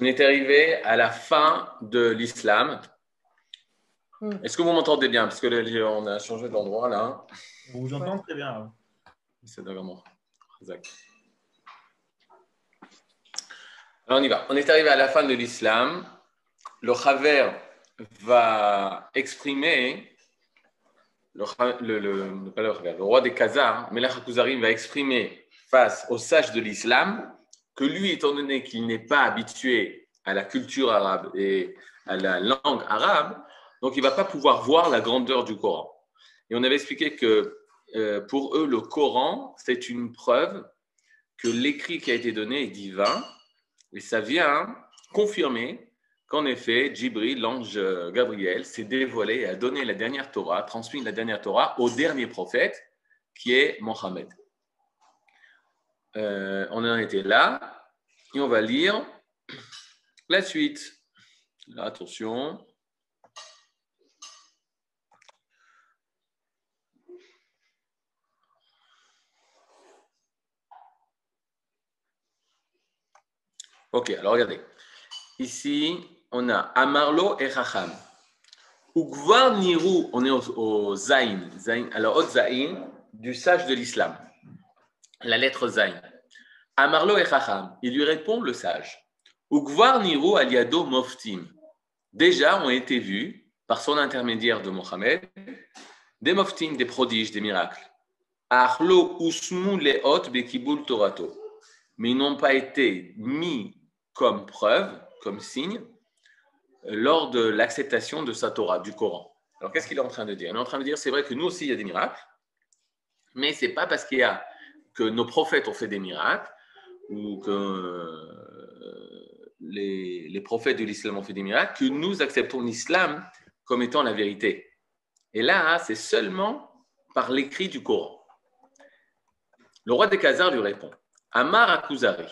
On est arrivé à la fin de l'islam. Hmm. Est-ce que vous m'entendez bien? Parce que là, on a changé d'endroit là. On vous entend très bien. C'est vraiment exact. Alors on y va. On est arrivé à la fin de l'islam. Le Khaver va exprimer, le, Kha- le, le- pas le Khaver, le roi des Khazars, Melech HaKuzarim, va exprimer face aux sages de l'islam que lui, étant donné qu'il n'est pas habitué à la culture arabe et à la langue arabe, donc il ne va pas pouvoir voir la grandeur du Coran. Et on avait expliqué que euh, pour eux, le Coran, c'est une preuve que l'écrit qui a été donné est divin, et ça vient confirmer qu'en effet, Djibril, l'ange euh, Gabriel, s'est dévoilé et a donné la dernière Torah, transmis la dernière Torah au dernier prophète, qui est Mohammed. Euh, on en était là, et on va lire la suite. Attention. Ok, alors regardez. Ici, on a Amarlo et Chacham. Ugvar Niru, on est au, au Zain, Zain, alors au Zain du sage de l'islam. La lettre Zain. Amarlo et Chacham, il lui répond le sage. Ugvar Niru aliado moftim. Déjà ont été vus, par son intermédiaire de Mohammed, des moftim, des prodiges, des miracles. Achlo usmu leot bekibul torato. Mais ils n'ont pas été mis comme preuve, comme signe, lors de l'acceptation de sa Torah, du Coran. Alors qu'est-ce qu'il est en train de dire? Il est en train de dire, c'est vrai que nous aussi, il y a des miracles, mais c'est pas parce qu'il y a que nos prophètes ont fait des miracles ou que euh, les, prophètes de l'islam ont fait des miracles que nous acceptons l'islam comme étant la vérité. Et là, c'est seulement par l'écrit du Coran. Le roi des Khazars lui répond Amar Akuzari.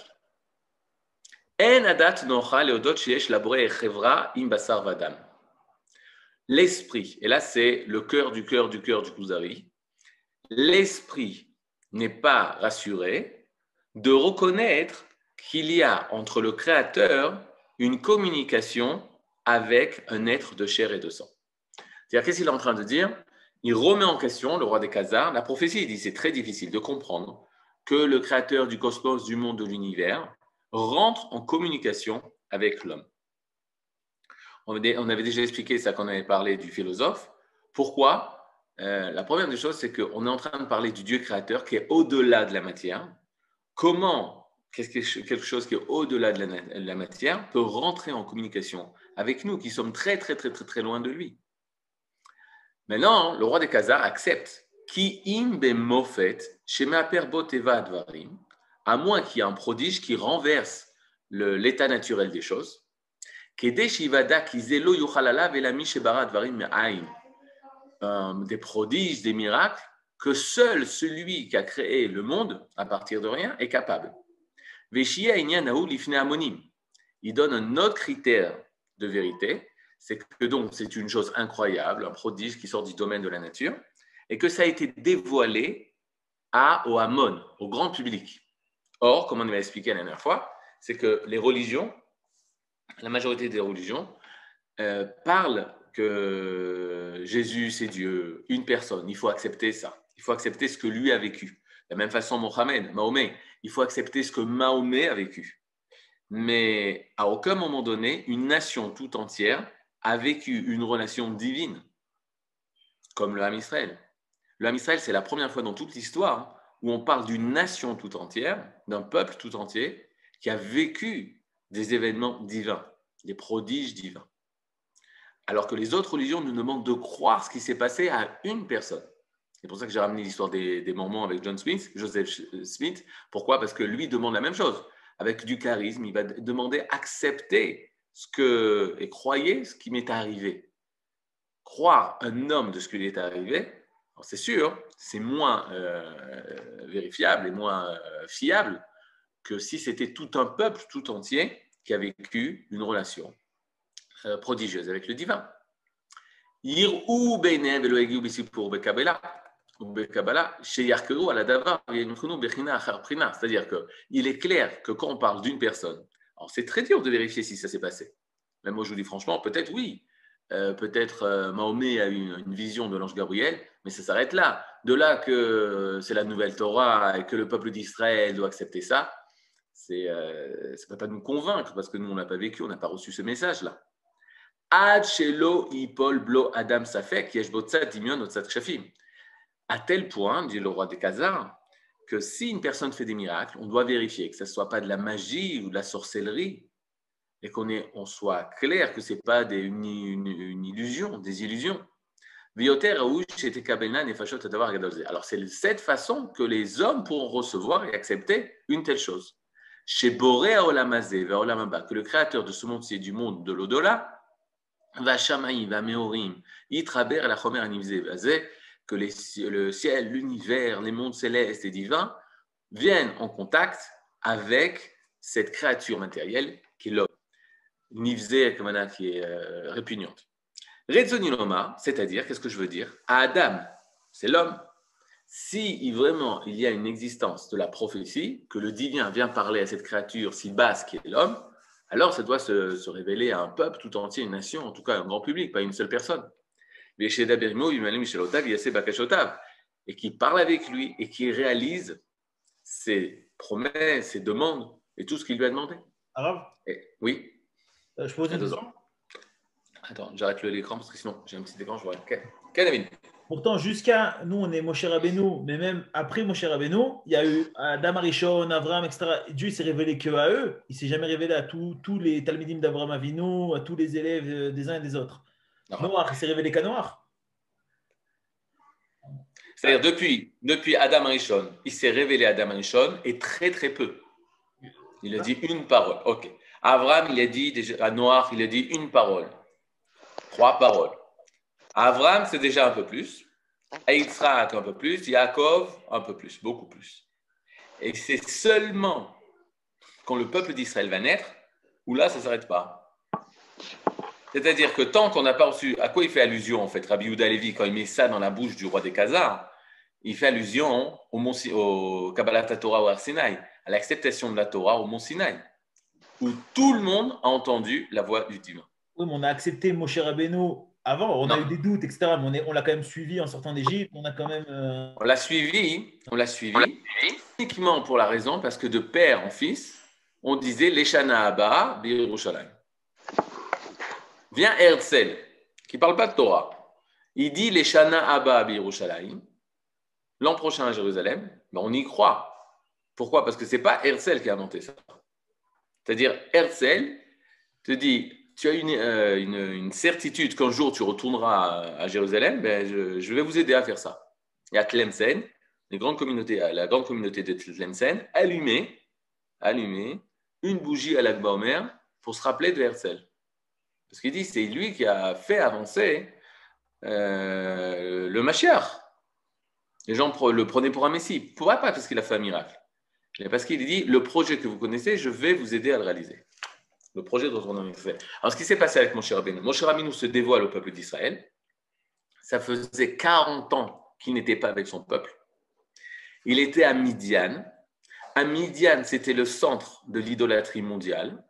En adat nocha leodot sheyesh laboré chevra im basar vadam. L'esprit, et là c'est le cœur du cœur du cœur du Kuzari, l'esprit n'est pas rassuré de reconnaître qu'il y a entre le Créateur une communication avec un être de chair et de sang. C'est-à-dire, qu'est-ce qu'il est en train de dire? Il remet en question, le roi des Khazars, la prophétie. Il dit c'est très difficile de comprendre que le Créateur du cosmos, du monde, de l'univers, rentre en communication avec l'homme. On avait on avait déjà expliqué ça quand on avait parlé du philosophe. Pourquoi? Euh, La première des choses, c'est qu'on est en train de parler du Dieu créateur qui est au-delà de la matière. Comment quelque chose qui est au-delà de la, matière peut rentrer en communication avec nous qui sommes très, très, très, très, très loin de lui? Maintenant, le roi des Khazars accepte qui eva advarim, à moins qu'il y ait un prodige qui renverse l'état naturel des choses. Euh, Des prodiges, des miracles que seul celui qui a créé le monde à partir de rien est capable. Il donne un autre critère de vérité, c'est que donc c'est une chose incroyable, un prodige qui sort du domaine de la nature, et que ça a été dévoilé à, au Hamon, au grand public. Or, comme on avait expliqué la dernière fois, c'est que les religions, la majorité des religions, euh, parlent que Jésus c'est Dieu, une personne, il faut accepter ça, il faut accepter ce que lui a vécu. De la même façon, Mohamed, Mahomet, il faut accepter ce que Mahomet a vécu. Mais à aucun moment donné, une nation tout entière a vécu une relation divine, comme le Ham Israël. Le Ham Israël, c'est la première fois dans toute l'histoire où on parle d'une nation tout entière, d'un peuple tout entier, qui a vécu des événements divins, des prodiges divins. Alors que les autres religions nous demandent de croire ce qui s'est passé à une personne. C'est pour ça que j'ai ramené l'histoire des, des Mormons avec John Smith, Joseph Smith. Pourquoi? Parce que lui demande la même chose. Avec du charisme, il va demander accepter ce que et croyez ce qui m'est arrivé. Croire un homme de ce qui lui est arrivé, c'est sûr, c'est moins euh, vérifiable et moins euh, fiable que si c'était tout un peuple tout entier qui a vécu une relation euh, prodigieuse avec le divin. C'est-à-dire qu'il est clair que quand on parle d'une personne, c'est très dur de vérifier si ça s'est passé. Même moi, je vous dis franchement, peut-être oui. Euh, peut-être euh, Mahomet a eu une, vision de l'ange Gabriel, mais ça s'arrête là. De là que c'est la nouvelle Torah et que le peuple d'Israël doit accepter ça, c'est, euh, ça ne peut pas nous convaincre parce que nous, on n'a pas vécu, on n'a pas reçu ce message-là. Kshafim. À tel point, dit le roi des Khazars, que si une personne fait des miracles, on doit vérifier que ce ne soit pas de la magie ou de la sorcellerie et qu'on soit clair que ce n'est pas des- une, illusion, des illusions. Alors, c'est de cette façon que les hommes pourront recevoir et accepter une telle chose. Chez Boré Olamazé, que le créateur de ce monde-ci et du monde de l'au-delà, va Shamaïm, va Meorim, Yitraber la Chomer Anivzé, Vazé, que le ciel, l'univers, les mondes célestes et divins viennent en contact avec cette créature matérielle qui est l'homme. On qui est euh, répugnante. Rezoniloma, c'est-à-dire, qu'est-ce que je veux dire? À Adam, c'est l'homme. Si vraiment il y a une existence de la prophétie, que le divin vient parler à cette créature si basse qui est l'homme, alors ça doit se, se révéler à un peuple tout entier, une nation, en tout cas un grand public, pas une seule personne. Bakashotav, et qui parle avec lui et qui réalise ses promesses, ses demandes et tout ce qu'il lui a demandé. Et- oui euh, je pose une question? Attends, j'arrête le- l'écran parce que sinon j'ai un petit écran, je vois. Ok, Ok, David. Pourtant, jusqu'à nous, on est Moshe Rabbeinu, mais même après Moshe Rabbeinu, il y a eu Adam Arishon, Avram, etc. Dieu s'est révélé que à eux. Il s'est jamais révélé à tous tous les Talmidim d'Abraham Avinu, à tous les élèves euh, des uns et des autres. Non. Noir, il s'est révélé qu'à Noir. C'est-à-dire depuis, depuis Adam Arishon, il s'est révélé à Adam Arishon et très très peu. Il a dit une parole. Ok. Avram, il a dit déjà, à Noir, il a dit une parole. Trois paroles. Avram, c'est déjà un peu plus. Yitzhak, un peu plus. Yaakov, un peu plus, beaucoup plus. Et c'est seulement quand le peuple d'Israël va naître où là, ça ne s'arrête pas. C'est-à-dire que tant qu'on n'a pas reçu, à quoi il fait allusion en fait, Rabbi Yehuda Levi, quand il met ça dans la bouche du roi des Khazars, il fait allusion au, mont, au Kabbalat Torah au Har Sinaï, à l'acceptation de la Torah au mont Sinaï, où tout le monde a entendu la voix du divin. Oui, mais on a accepté Moshe Rabbeinu avant. On a eu des doutes, etc. Mais on est- on l'a quand même suivi en sortant d'Égypte. On a quand même. euh, On l'a suivi, on l'a suivi uniquement pour la raison parce que de père en fils, on disait Leshana Abba Yerushalayim. Vient Herzl, qui ne parle pas de Torah. Il dit Leshana Abba Yerushalayim, l'an prochain à Jérusalem, ben on y croit. Pourquoi? Parce que ce n'est pas Herzl qui a inventé ça. C'est-à-dire, Herzl te dit tu as une, euh, une, certitude qu'un jour tu retourneras à, Jérusalem, ben je, vais vous aider à faire ça. Et à Tlemcen, communautés, la grande communauté de Tlemcen, allumer une bougie à l'Akba Omer pour se rappeler de Herzl. Parce qu'il dit c'est lui qui a fait avancer euh, le Mashiach. Les gens le prenaient pour un messie. Pourquoi pas? Parce qu'il a fait un miracle Mais parce qu'il dit le projet que vous connaissez, je vais vous aider à le réaliser. Projet dont on a fait. Alors, ce qui s'est passé avec Moshe Rabbeinu, Moshe Rabbeinu se dévoile au peuple d'Israël. Ça faisait 40 ans qu'il n'était pas avec son peuple. Il était à Midian. À Midian, c'était le centre de l'idolâtrie mondiale.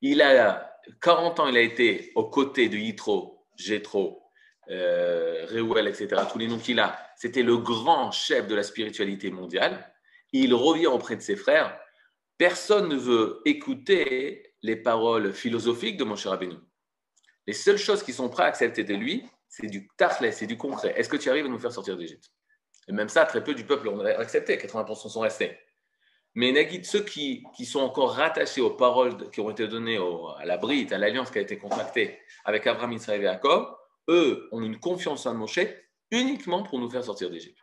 Il a 40 ans, il a été aux côtés de Yitro, Jétro, euh, Reuel, etc. Tous les noms qu'il a. C'était le grand chef de la spiritualité mondiale. Il revient auprès de ses frères. Personne ne veut écouter les paroles philosophiques de Moshe Rabbeinu. Les seules choses qui sont prêts à accepter de lui, c'est du tachlès, c'est du concret. Est-ce que tu arrives à nous faire sortir d'Égypte? Et même ça, très peu du peuple ont accepté, 80% sont restés. Mais Nagid, ceux qui, qui, sont encore rattachés aux paroles qui ont été données à la Brite, à l'alliance qui a été contractée avec Abraham, Israël et Jacob, eux ont une confiance en Moshe uniquement pour nous faire sortir d'Égypte.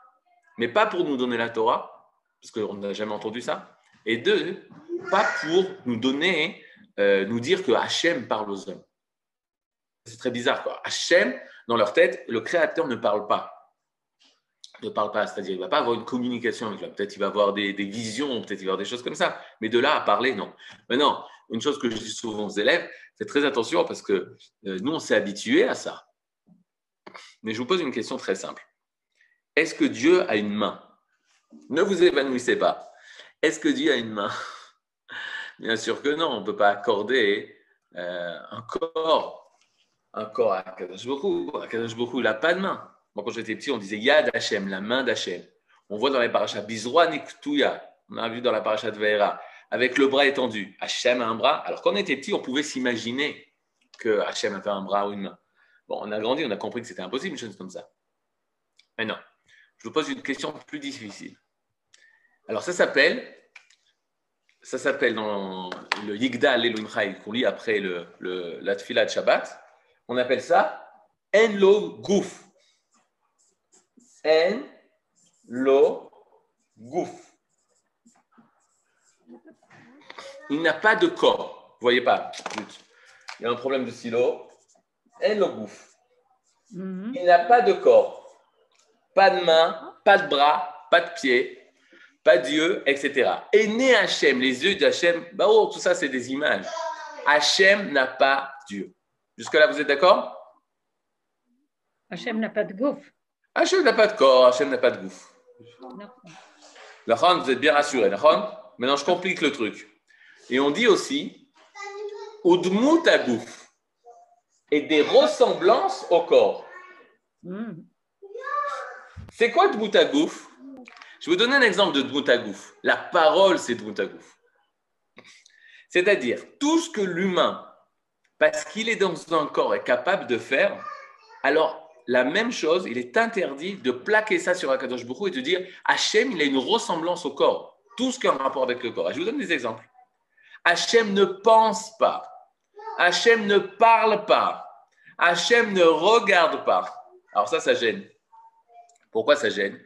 Mais pas pour nous donner la Torah, parce qu'on n'a jamais entendu ça. Et deux, pas pour nous donner, euh, nous dire que Hachem parle aux hommes. C'est très bizarre, quoi. Hachem, dans leur tête, le Créateur ne parle pas. Ne parle pas, c'est-à-dire il ne va pas avoir une communication avec l'homme. Peut-être il va avoir des, visions, peut-être il va avoir des choses comme ça. Mais de là à parler, non. Maintenant, une chose que je dis souvent aux élèves, c'est très attention parce que euh, nous, on s'est habitué à ça. Mais je vous pose une question très simple. Est-ce que Dieu a une main? Ne vous évanouissez pas. Est-ce que Dieu a une main? Bien sûr que non, on ne peut pas accorder euh, un corps, un corps à Kadosh Baruch Hu. Kadosh Baruch Hu, il n'a pas de main. Moi, quand j'étais petit, on disait Yad Hashem, la main d'Hachem. On voit dans les parachas Bizroa Niktuya, on a vu dans la paracha de Veera, avec le bras étendu. Hachem a un bras. Alors, quand on était petit, on pouvait s'imaginer que Hachem avait un bras ou une main. Bon, on a grandi, on a compris que c'était impossible, une chose comme ça. Maintenant, je vous pose une question plus difficile. Alors, ça s'appelle, ça s'appelle dans le Yigdal Elohim Chai, qu'on lit après le, le, la Tfilah de Shabbat, on appelle ça En Lo Gouf. En Lo Gouf. Il n'a pas de corps. Vous voyez pas Il y a un problème de stylo. En Lo Gouf. Mhm. Il n'a pas de corps. Pas de main, pas de bras, pas de pied, pas d'yeux, etc. Et né Hachem, les yeux d'Hachem, bah oh, tout ça c'est des images. Hachem n'a pas d'yeux. Jusque-là, vous êtes d'accord? Hachem n'a pas de gouffre. Hachem n'a pas de corps, Hachem n'a pas de gouffre. Lachon, vous êtes bien rassurés, Lachon Maintenant, je complique le truc. Et on dit aussi, Udmut à gouffre et des ressemblances au corps. Mhm. C'est quoi Dmut à gouffre Je vais vous donner un exemple de gouffre. La parole, c'est gouffre. C'est-à-dire, tout ce que l'humain, parce qu'il est dans un corps, est capable de faire, alors la même chose, il est interdit de plaquer ça sur Akadosh Baruch Hu et de dire Hachem, il a une ressemblance au corps. Tout ce qui a un rapport avec le corps. Et je vous donne des exemples. Hachem ne pense pas. Hachem ne parle pas. Hachem ne regarde pas. Alors ça, ça gêne. Pourquoi ça gêne?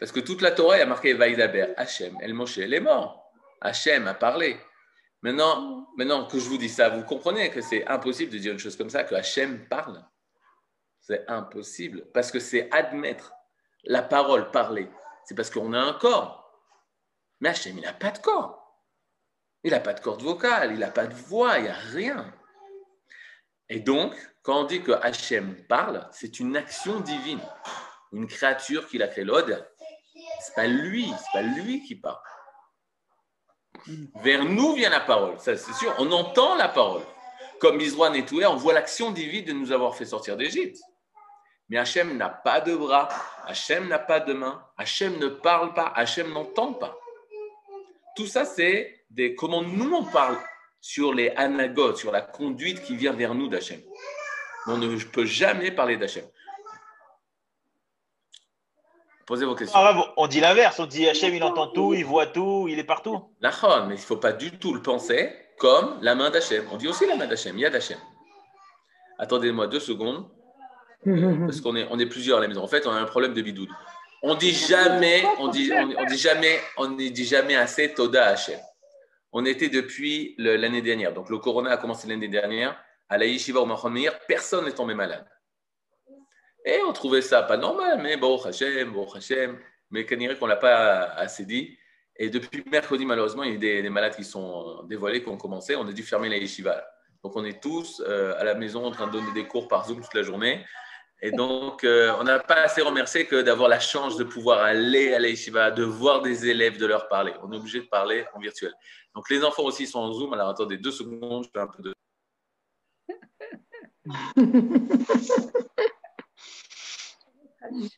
Parce que toute la Torah a marqué Vaïdaber. Hachem, El Moshe, elle est mort. Hachem a parlé. Maintenant, maintenant que je vous dis ça, vous comprenez que c'est impossible de dire une chose comme ça, que Hachem parle. C'est impossible. Parce que c'est admettre la parole parler. C'est parce qu'on a un corps. Mais Hachem, il n'a pas de corps. Il n'a pas de corde vocale, il n'a pas de voix, il n'y a rien. Et donc, quand on dit que Hachem parle, c'est une action divine. Une créature qu'il a créée. L'ode, c'est pas lui, c'est pas lui qui parle. Vers nous vient la parole, ça c'est sûr. On entend la parole. Comme Israël et tout, on voit l'action divine de nous avoir fait sortir d'Égypte. Mais Hachem n'a pas de bras, Hachem n'a pas de main, Hachem ne parle pas, Hachem n'entend pas. Tout ça, c'est des comment nous on parle sur les anagotes, sur la conduite qui vient vers nous d'Hachem. On ne peut jamais parler d'Hachem. Posez vos questions. Ah, on dit l'inverse, on dit Hachem, il entend tout, il voit tout, il est partout. Lachon, mais il ne faut pas du tout le penser comme la main d'Hachem. On dit aussi la main d'Hachem, il y a d'Hachem. Attendez-moi deux secondes, parce qu'on est, on est plusieurs à la maison. En fait, on a un problème de bidoud. On dit jamais, on dit, on, on dit jamais, on ne dit jamais assez Toda Hachem. On était depuis l'année dernière, donc le corona a commencé l'année dernière, à la Yeshiva au Meir, personne n'est tombé malade. Et on trouvait ça pas normal, mais bon, Hachem, bon Hachem, mais qu'on qu'on l'a pas assez dit. Et depuis mercredi, malheureusement, il y a des, des malades qui sont dévoilés, qui ont commencé. On a dû fermer la yeshiva. Donc, on est tous euh, à la maison en train de donner des cours par Zoom toute la journée. Et donc, euh, on n'a pas assez remercié que d'avoir la chance de pouvoir aller à la yeshiva, de voir des élèves, de leur parler. On est obligé de parler en virtuel. Donc, les enfants aussi sont en Zoom. Alors, attendez deux secondes, je fais un peu de.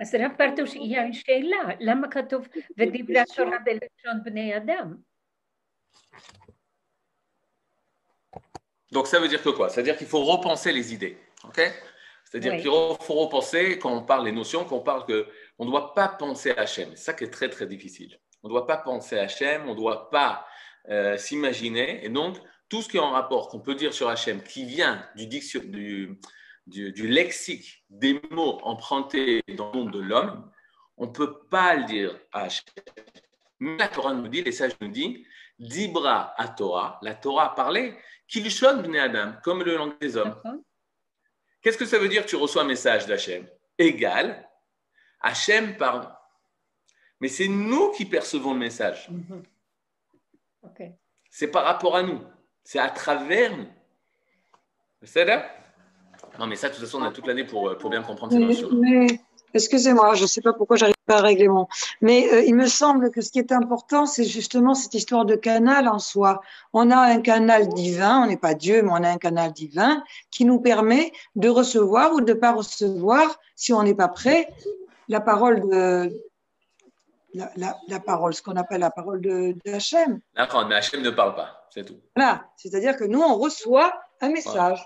אז רב פרטוש, היא השאלה, למה כתוב ודיברה תורה בלשון בני אדם? Donc, ça veut dire que quoi Ça veut dire qu'il faut repenser les idées. ok C'est-à-dire Oui. qu'il faut repenser, quand on parle des notions, qu'on parle que on ne doit pas penser à Hachem. C'est ça qui est très, très difficile. On ne doit pas penser à Hachem, on ne doit pas euh, s'imaginer. Et donc, tout ce qui est en rapport, qu'on peut dire sur Hachem, qui vient du, diction- du, du, du lexique des mots empruntés dans le monde de l'homme, on ne peut pas le dire à Hachem. Mais la Torah nous dit, les sages nous disent, Dibra à Torah, la Torah a parlé, Kilshon bnei Adam, comme le langue des hommes. Qu'est-ce que ça veut dire que tu reçois un message d'Hachem Égal, Hachem parle. Mais c'est nous qui percevons le message. Mm-hmm. C'est par rapport à nous. C'est à travers nous. C'est là Non, mais ça, de toute façon, on a toute l'année pour, euh, pour bien comprendre ces notions excusez-moi, je ne sais pas pourquoi j'arrive pas à régler mon. Mais euh, il me semble que ce qui est important, c'est justement cette histoire de canal en soi. On a un canal divin, on n'est pas Dieu, mais on a un canal divin qui nous permet de recevoir ou de ne pas recevoir, si on n'est pas prêt, la parole de. La, la, la parole, ce qu'on appelle la parole de, de Hachem. D'accord, mais Hachem ne parle pas, c'est tout. Voilà, c'est-à-dire que nous, on reçoit un message.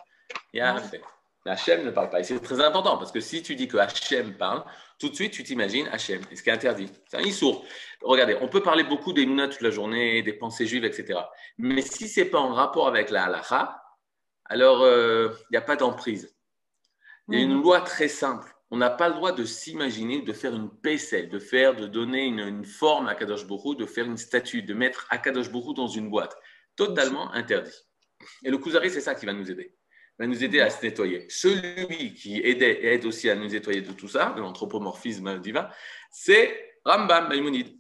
Il y a un fait. Mais Hachem ne parle pas. Et c'est très important parce que si tu dis que Hachem parle, tout de suite tu t'imagines Hachem. Et ce qui est interdit. C'est un issour. Regardez, on peut parler beaucoup des Mouna toute la journée, des pensées juives, etc. Mais si c'est pas en rapport avec la halakha, alors euh, il n'y a pas d'emprise. Il y a une loi très simple. On n'a pas le droit de s'imaginer de faire une pécelle, de faire, de donner une, une forme à Kadosh Borou, de faire une statue, de mettre Akadosh Borou dans une boîte. Totalement interdit. Et le Kuzari, c'est ça qui va nous aider. Va nous aider à se nettoyer. Celui qui aidait et aide aussi à nous nettoyer de tout ça, de l'anthropomorphisme divin, c'est Rambam Maïmonide.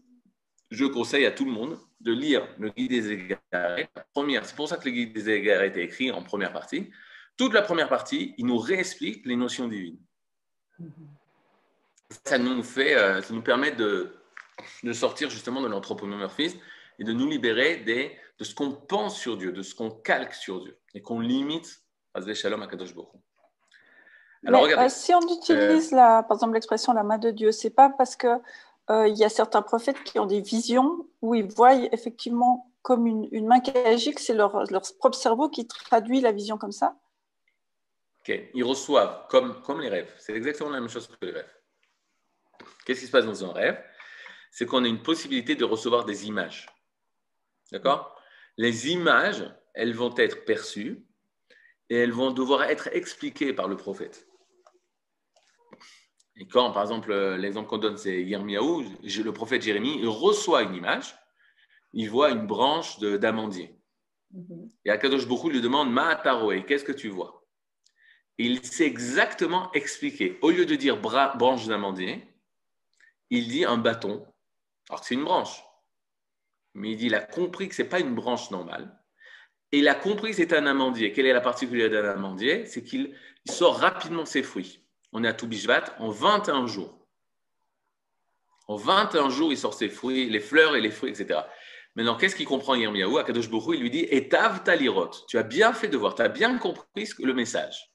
Je conseille à tout le monde de lire le guide des égarés. C'est pour ça que le guide des égarés été écrit en première partie. Toute la première partie, il nous réexplique les notions divines. Ça nous fait, euh, ça nous permet de, de sortir justement de l'anthropomorphisme et de nous libérer des, de ce qu'on pense sur Dieu, de ce qu'on calque sur Dieu et qu'on limite Shalom. Alors Mais, euh, si on utilise la, par exemple l'expression la main de Dieu, c'est pas parce que euh, il y a certains prophètes qui ont des visions où ils voient effectivement comme une, une main qui agit, que c'est leur, leur propre cerveau qui traduit la vision comme ça. ok, ils reçoivent comme, comme les rêves. C'est exactement la même chose que les rêves. Qu'est-ce qui se passe dans un rêve? C'est qu'on a une possibilité de recevoir des images. D'accord? Les images, elles vont être perçues et elles vont devoir être expliquées par le prophète. Et quand, par exemple, euh, l'exemple qu'on donne, c'est Yirmiyahu, le prophète Jérémie, il reçoit une image, il voit une branche d'amandier. Et Akadosh Hu lui demande Ma'ataroé, qu'est-ce que tu vois? Et Il sait exactement expliquer. Au lieu de dire bra- branche d'amandier, il dit un bâton. Alors que c'est une branche. Mais il dit il a compris que ce n'est pas une branche normale. Et il a compris que c'est un amandier. Quelle est la particularité d'un amandier? C'est qu'il il sort rapidement ses fruits. On est à Toubishvat en 21 jours. En 21 jours, il sort ses fruits, les fleurs et les fruits, etc. Maintenant, qu'est-ce qu'il comprend Yirmiyahu Akadosh Baruch il lui dit Etav talirot. Tu as bien fait de voir, tu as bien compris le message.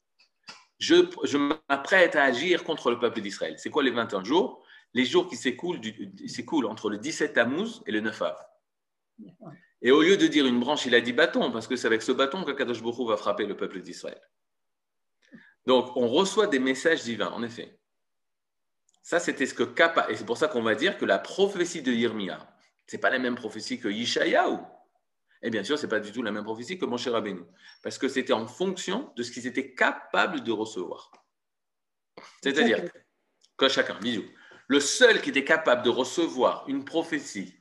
Je, je m'apprête à agir contre le peuple d'Israël. C'est quoi les 21 jours? Les jours qui s'écoulent entre le 17 Tammuz et le 9 Av. Et au lieu de dire une branche, il a dit bâton, parce que c'est avec ce bâton qu'Akadosh Hu va frapper le peuple d'Israël. Donc, on reçoit des messages divins, en effet. Ça, c'était ce que Kappa, et c'est pour ça qu'on va dire que la prophétie de Yirmiya, c'est pas la même prophétie que Yishayahu. Et bien sûr, c'est pas du tout la même prophétie que Moshe Rabbeinu, parce que c'était en fonction de ce qu'ils étaient capables de recevoir. C'est-à-dire que chacun, bisous, le seul qui était capable de recevoir une prophétie,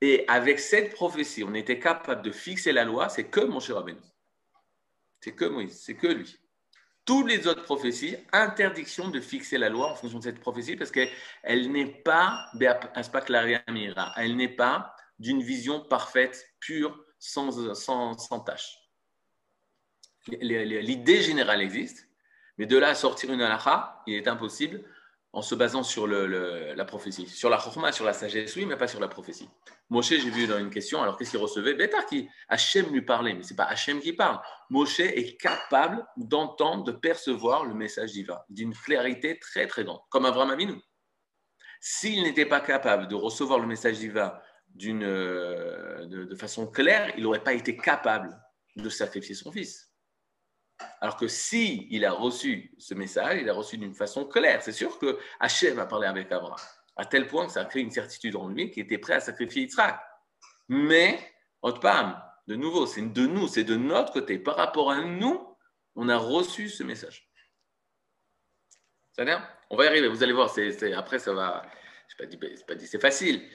et avec cette prophétie, on était capable de fixer la loi, c'est que Moshe Rabbeinu. C'est que Moïse, c'est que lui. Toutes les autres prophéties, interdiction de fixer la loi en fonction de cette prophétie parce qu'elle n'est pas elle n'est pas d'une vision parfaite, pure, sans, sans, sans tâche. L'idée générale existe, mais de là à sortir une halakha, il est impossible en se basant sur la prophétie. Sur la chorma, sur la sagesse, oui, mais pas sur la prophétie. Moshe, j'ai vu dans une question, alors qu'est-ce qu'il recevait? Bétar qui Hachem lui parlait, mais ce n'est pas Hachem qui parle. Moshe est capable d'entendre, de percevoir le message divin d'une clarité très très grande, comme Abraham Avinu. S'il n'était pas capable de recevoir le message divin d'une, de, de façon claire, il n'aurait pas été capable de sacrifier son fils. Alors que si il a reçu ce message, il a reçu d'une façon claire. C'est sûr que Hachem a parlé avec Abraham, à tel point que ça a créé une certitude en lui qui était prêt à sacrifier Yitzhak. Mais, Otpam, de nouveau, c'est de nous, c'est de notre côté. Par rapport à nous, on a reçu ce message. Ça va On va y arriver, vous allez voir. Après, ça va. Je pas dit, dit, c'est facile.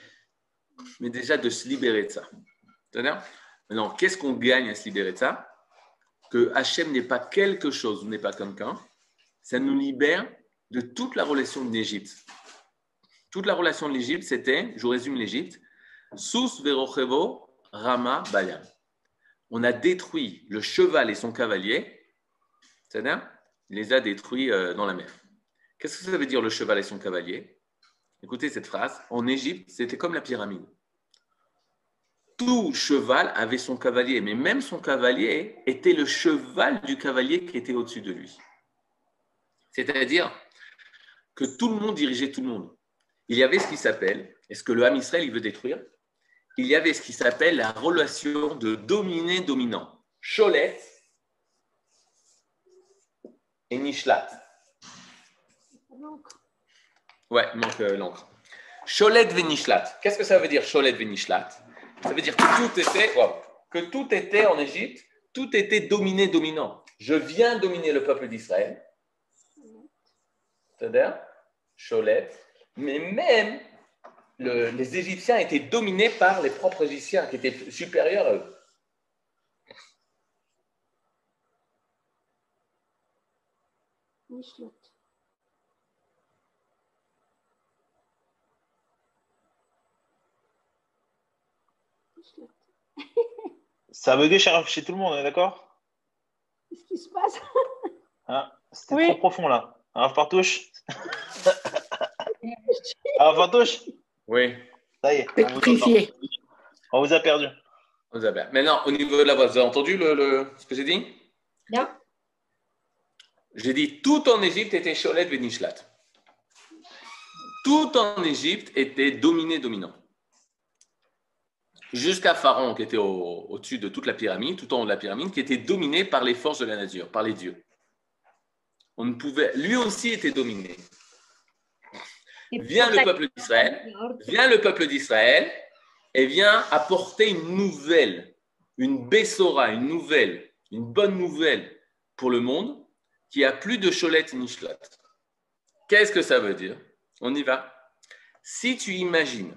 Mais déjà de se libérer de ça. Ça va Maintenant, qu'est-ce qu'on gagne à se libérer de ça? Que Hachem n'est pas quelque chose ou n'est pas quelqu'un, ça nous libère de toute la relation de l'Égypte. Toute la relation de l'Égypte, c'était, je résume l'Égypte, Sous Verochevo Rama Bayam. on a détruit le cheval et son cavalier, c'est-à-dire, il les a détruits euh, dans la mer. Qu'est-ce que ça veut dire le cheval et son cavalier? Écoutez cette phrase. En Égypte, c'était comme la pyramide. Tout cheval avait son cavalier, mais même son cavalier était le cheval du cavalier qui était au-dessus de lui. C'est-à-dire que tout le monde dirigeait tout le monde. Il y avait ce qui s'appelle, est-ce que le Ham Israël il veut détruire? Il y avait ce qui s'appelle la relation de dominé-dominant. Cholet et Nishlat. Ouais, manque euh, l'encre. Cholet Venishlat. Qu'est-ce que ça veut dire Cholet Venishlat Ça veut dire que tout était, en Égypte, tout était dominé, dominant. Je viens dominer le peuple d'Israël. C'est-à-dire. Mais même les Égyptiens étaient dominés par les propres Égyptiens qui étaient supérieurs à eux. Ça a bugué chez tout le monde, on est d'accord? Qu'est-ce qui se passe? Ah, C'était trop profond là. Alors, Partouche Alors, Partouche Oui. Ça y est. On vous, a perdu. On vous a perdu. Maintenant, au niveau de la voix, vous avez entendu le, ce que j'ai dit? Non. J'ai dit tout en Égypte était Cholet Venishlat. Tout en Égypte était dominé, dominant jusqu'à Pharaon, qui était au-dessus de toute la pyramide, tout en haut de la pyramide, qui était dominé par les forces de la nature, par les dieux. On ne pouvait, lui aussi était dominé. Vient le peuple d'Israël, vient le peuple d'Israël et vient apporter une nouvelle, une Bessora, une nouvelle, une bonne nouvelle pour le monde qui a plus de Cholet Nishlat. Qu'est-ce que ça veut dire? On y va. Si tu imagines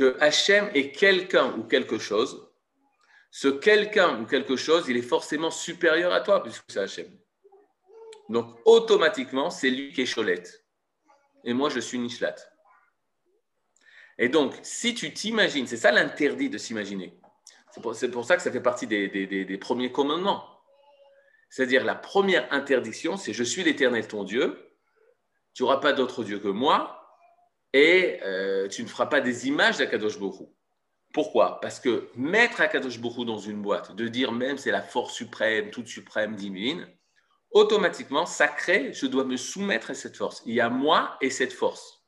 que Hachem est quelqu'un ou quelque chose, ce quelqu'un ou quelque chose, il est forcément supérieur à toi, puisque c'est Hachem. Donc, automatiquement, c'est lui qui est Cholette. Et moi, je suis Nishlat. Et donc, si tu t'imagines, c'est ça l'interdit de s'imaginer. C'est pour, ça que ça fait partie des, des premiers commandements. C'est-à-dire, la première interdiction, c'est je suis l'Éternel ton Dieu, tu n'auras pas d'autre Dieu que moi, et euh, tu ne feras pas des images d'Akadosh Borou. Pourquoi? Parce que mettre Akadosh Borou dans une boîte, de dire même c'est la force suprême, toute suprême, divine, automatiquement, ça crée, je dois me soumettre à cette force. Il y a moi et cette force.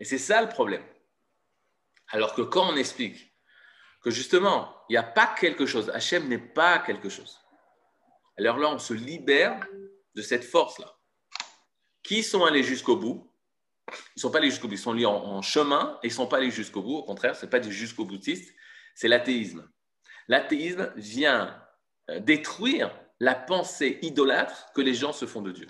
Et c'est ça le problème. Alors que quand on explique que justement, il n'y a pas quelque chose, Hachem n'est pas quelque chose, alors là, on se libère de cette force-là. Qui sont allés jusqu'au bout? Ils sont pas allés jusqu'au bout, ils sont liés en, chemin et ils ne sont pas allés jusqu'au bout. Au contraire, ce n'est pas du jusqu'au boutiste, c'est l'athéisme. L'athéisme vient euh, détruire la pensée idolâtre que les gens se font de Dieu.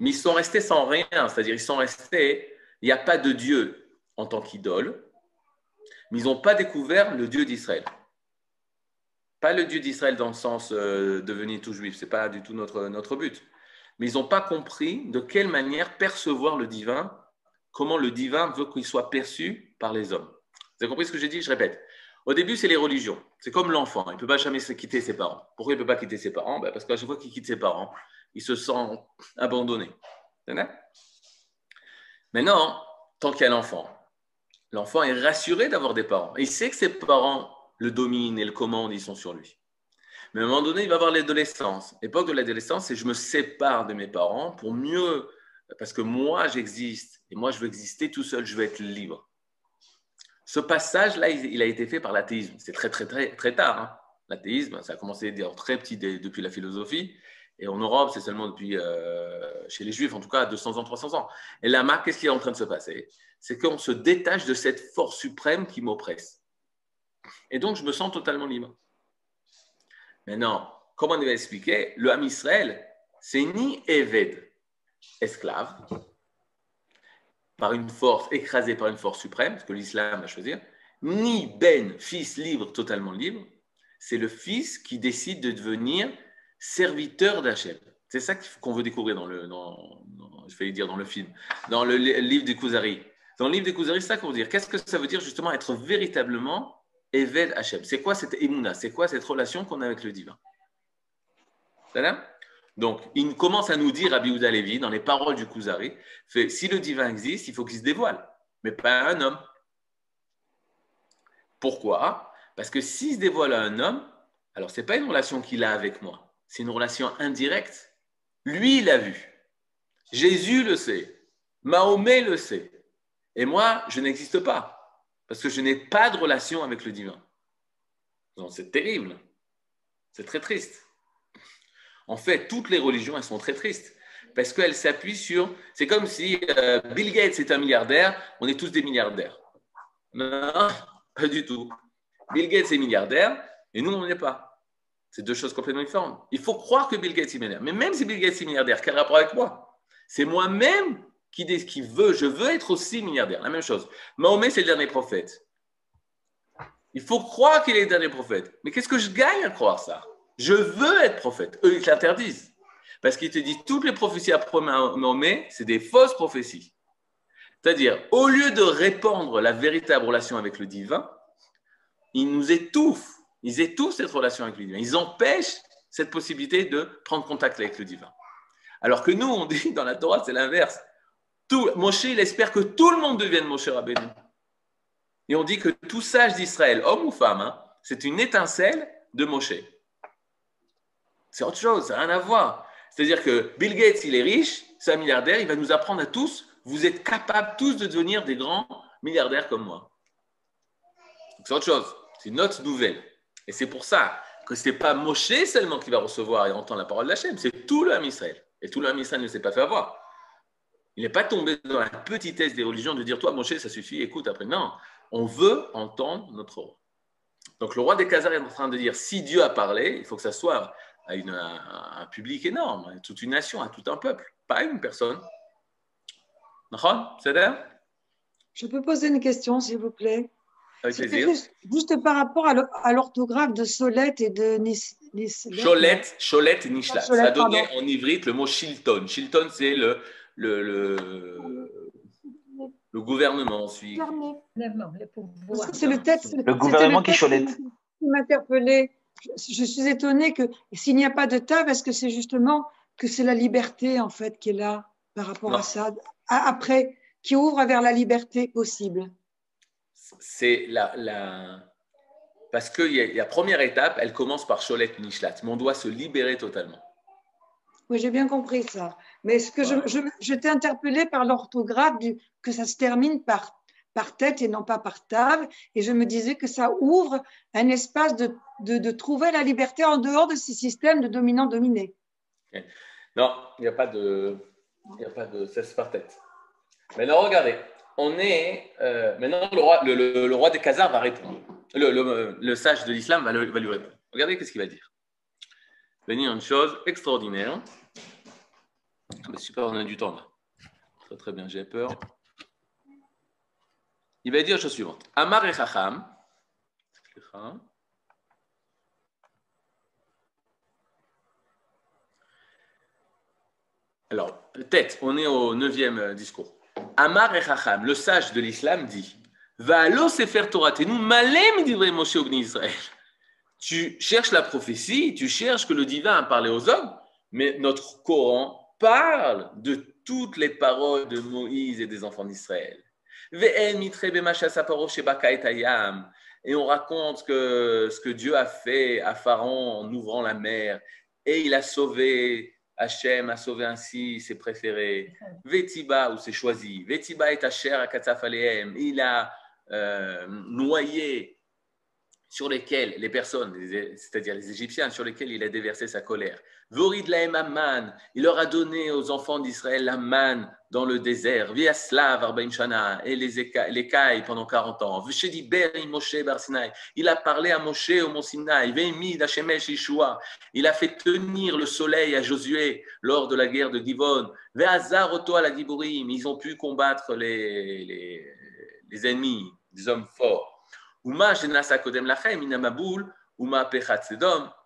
Mais ils sont restés sans rien, c'est-à-dire ils sont restés, il n'y a pas de Dieu en tant qu'idole, mais ils n'ont pas découvert le Dieu d'Israël. Pas le Dieu d'Israël dans le sens euh, devenir tout juif, ce n'est pas du tout notre, notre but mais ils n'ont pas compris de quelle manière percevoir le divin, comment le divin veut qu'il soit perçu par les hommes. Vous avez compris ce que j'ai dit? Je répète. Au début, c'est les religions. C'est comme l'enfant. Il ne peut pas jamais quitter ses parents. Pourquoi il ne peut pas quitter ses parents? Ben, Parce qu'à chaque fois qu'il quitte ses parents, il se sent abandonné. Maintenant, tant qu'il y a l'enfant, l'enfant est rassuré d'avoir des parents. il sait que ses parents le dominent et le commandent, ils sont sur lui. Mais à un moment donné, il va avoir l'adolescence. L'époque de l'adolescence, c'est je me sépare de mes parents pour mieux, parce que moi, j'existe et moi, je veux exister tout seul, je veux être libre. Ce passage-là, il a été fait par l'athéisme. C'est très, très, très, très tard. Hein. L'athéisme, ça a commencé très petit depuis la philosophie. Et en Europe, c'est seulement depuis, euh, chez les Juifs, en tout cas, 200 ans, 300 ans. Et là, qu'est-ce qui est en train de se passer? C'est qu'on se détache de cette force suprême qui m'oppresse. Et donc, je me sens totalement libre. Maintenant, comment on va expliquer? Le Ham Israël, c'est ni Eved, esclave, par une force écrasée par une force suprême, ce que l'islam va choisir, ni Ben, fils libre, totalement libre. C'est le fils qui décide de devenir serviteur d'Hachem. C'est ça qu'on veut découvrir dans le, je vais dire dans le film, dans le livre des Kuzari. Dans le livre des Kuzari, c'est ça qu'on veut dire. Qu'est-ce que ça veut dire justement être véritablement C'est quoi cette Emouna? C'est quoi cette relation qu'on a avec le divin? Donc, il commence à nous dire, Rabbi Yehuda Levi, dans les paroles du Kuzari, si le divin existe, il faut qu'il se dévoile, mais pas à un homme. Pourquoi? Parce que s'il se dévoile à un homme, alors ce n'est pas une relation qu'il a avec moi, c'est une relation indirecte. Lui, il l'a vu. Jésus le sait. Mahomet le sait. Et moi, je n'existe pas, parce que je n'ai pas de relation avec le divin. C'est terrible. C'est très triste. En fait, toutes les religions, elles sont très tristes. Parce qu'elles s'appuient sur. C'est comme si euh, Bill Gates est un milliardaire, on est tous des milliardaires. Non, pas du tout. Bill Gates est milliardaire et nous, on n'en est pas. C'est deux choses complètement différentes. Il faut croire que Bill Gates est milliardaire. Mais même si Bill Gates est milliardaire, quel rapport avec moi? C'est moi-même qui, qui veut, je veux être aussi milliardaire. La même chose. Mahomet, c'est le dernier prophète. Il faut croire qu'il est le dernier prophète. Mais qu'est-ce que je gagne à croire ça? Je veux être prophète. Eux, ils l'interdisent. Parce qu'ils te disent toutes les prophéties après Mahomet, c'est des fausses prophéties. C'est-à-dire, au lieu de répandre la véritable relation avec le divin, ils nous étouffent. Ils étouffent cette relation avec le divin. Ils empêchent cette possibilité de prendre contact avec le divin. Alors que nous, on dit dans la Torah, c'est l'inverse. Tout, Moshe, il espère que tout le monde devienne Moshe Rabbeinu. Et on dit que tout sage d'Israël, homme ou femme, hein, c'est une étincelle de Moshe. C'est autre chose, ça n'a rien à voir. C'est-à-dire que Bill Gates, il est riche, c'est un milliardaire, il va nous apprendre à tous, vous êtes capables tous de devenir des grands milliardaires comme moi. C'est autre chose, c'est une autre nouvelle. Et c'est pour ça que ce n'est pas Moshe seulement qui va recevoir et entendre la parole de Hachem, c'est tout le Israël. Et tout le Israël ne s'est pas fait avoir. Il n'est pas tombé dans la petitesse des religions de dire Toi, Moshe, ça suffit, écoute après. Non, on veut entendre notre roi. Donc le roi des Khazars est en train de dire Si Dieu a parlé, il faut que ça soit à, un public énorme, à toute une nation, à tout un peuple, pas à une personne. Je peux poser une question, s'il vous plaît? Avec plaisir. Juste, par rapport à l'orthographe de Solette et de Nis. Cholette, Cholette et Nishlat. Ça donné en ivrite le mot Shilton. Shilton, c'est le, le, le, gouvernement. C'est le texte. Le gouvernement qui cholette. Qui m'interpellait. Je, suis étonnée que s'il n'y a pas de table, est-ce que c'est justement que c'est la liberté en fait qui est là par rapport à ça après qui ouvre vers la liberté possible? C'est la, la, parce que la première étape, elle commence par Cholette Nishlat, mais on doit se libérer totalement. Oui, j'ai bien compris ça. Mais ce que je, je, t'ai interpellé par l'orthographe que ça se termine par, par tête et non pas par table. Et je me disais que ça ouvre un espace de, de, de trouver la liberté en dehors de ces systèmes de dominant-dominé. Non, il n'y a pas de. Il a pas de. Ça, par tête. Maintenant, regardez. On est. Euh, maintenant, le roi, le, le, roi des Khazars va répondre. Le, le sage de l'islam va, va, lui répondre. Regardez ce qu'il va dire. Dire une chose extraordinaire. Ah, super, on a du temps là. Très très bien, j'ai peur. Il va dire la chose suivante. Amar et Chacham. Alors, peut-être, on est au neuvième euh, discours. Amar et Chacham, le sage de l'islam, dit Va alors faire Torah, nous malem divrei Moshe Israël. Tu cherches la prophétie, tu cherches que le divin a parlé aux hommes, mais notre Coran parle de toutes les paroles de Moïse et des enfants d'Israël. Et on raconte que ce que Dieu a fait à Pharaon en ouvrant la mer, et il a sauvé, Hachem a sauvé ainsi ses préférés. Vetiba, ou ses choisis. Vetiba est chair à. Il a euh, noyé sur lesquels les personnes, c'est-à-dire les Égyptiens, sur lesquels il a déversé sa colère. Vorid Amman, il leur a donné aux enfants d'Israël la manne dans le désert, via Slav Arbaim Shana, et les écailles pendant 40 ans. Moshe il a parlé à Moshe au mont Sinaï, il a fait tenir le soleil à Josué lors de la guerre de Givon, Ve'azar Oto la Giburim, ils ont pu combattre les, les, les ennemis, des hommes forts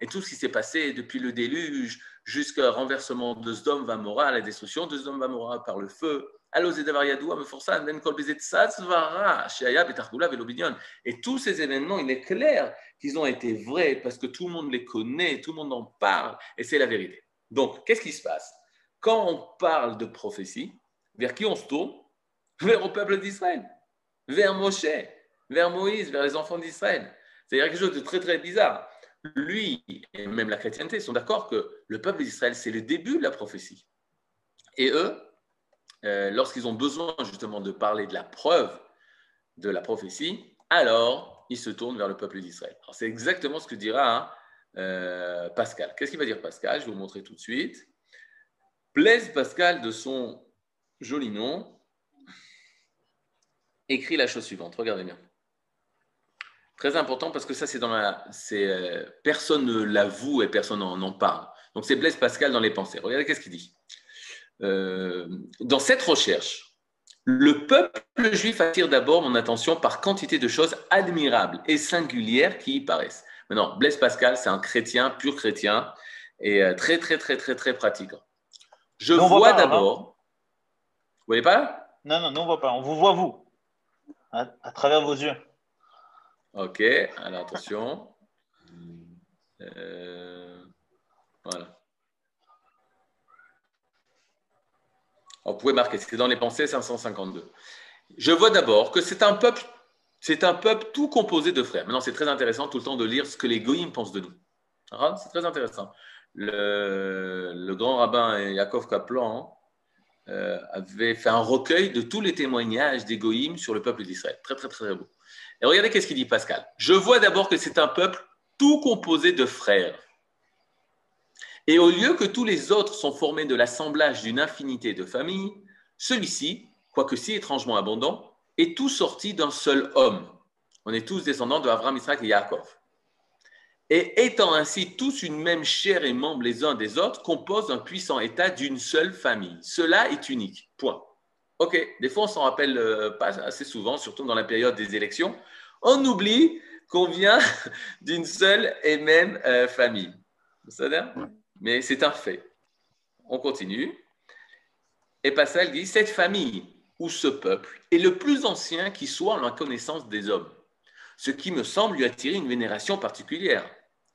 et tout ce qui s'est passé depuis le déluge jusqu'au renversement de Sdom Vamora, la destruction de Sdom Vamora par le feu. Et tous ces événements, il est clair qu'ils ont été vrais parce que tout le monde les connaît, tout le monde en parle et c'est la vérité. Donc, qu'est-ce qui se passe? Quand on parle de prophétie, vers qui on se tourne? Vers le peuple d'Israël, vers Moshe vers Moïse, vers les enfants d'Israël. C'est-à-dire quelque chose de très très bizarre. Lui et même la chrétienté sont d'accord que le peuple d'Israël, c'est le début de la prophétie. Et eux, euh, lorsqu'ils ont besoin justement de parler de la preuve de la prophétie, alors ils se tournent vers le peuple d'Israël. C'est exactement ce que dira hein, euh, Pascal. Qu'est-ce qu'il va dire Pascal? Je vais vous montrer tout de suite. Blaise Pascal, de son joli nom, écrit la chose suivante. Regardez bien. Très important parce que ça, c'est dans la. euh, personne ne l'avoue et personne n'en en parle. Donc, c'est Blaise Pascal dans les pensées. Regardez qu'est-ce qu'il dit? Euh, dans cette recherche, le peuple juif attire d'abord mon attention par quantité de choses admirables et singulières qui y paraissent. Maintenant, Blaise Pascal, c'est un chrétien, pur chrétien, et euh, très, très, très, très, très pratiquant. Je vois hein. d'abord. Vous voyez pas? Non, non, nous on voit pas. On vous voit vous, à, à travers vos yeux. Ok, alors attention. Euh, voilà. On pouvait marquer, c'est dans les pensées 552. Je vois d'abord que c'est un peuple, tout composé de frères. Maintenant, c'est très intéressant tout le temps de lire ce que les goïms pensent de nous. Ah, C'est très intéressant. Le, le grand rabbin Yaakov Kaplan euh, avait fait un recueil de tous les témoignages des sur le peuple d'Israël. Très, très, très beau. Et regardez qu'est-ce qu'il dit Pascal. Je vois d'abord que c'est un peuple tout composé de frères. Et au lieu que tous les autres sont formés de l'assemblage d'une infinité de familles, celui-ci, quoique si étrangement abondant, est tout sorti d'un seul homme. On est tous descendants de Abraham, Isaac et Yaakov. Et étant ainsi tous une même chair et membres les uns des autres, composent un puissant état d'une seule famille. Cela est unique. Point. Ok, des fois on s'en rappelle euh, pas assez souvent, surtout dans la période des élections. On oublie qu'on vient d'une seule et même euh, famille. Savez Mais c'est un fait. On continue. Et Pascal dit Cette famille ou ce peuple est le plus ancien qui soit en la connaissance des hommes, ce qui me semble lui attirer une vénération particulière,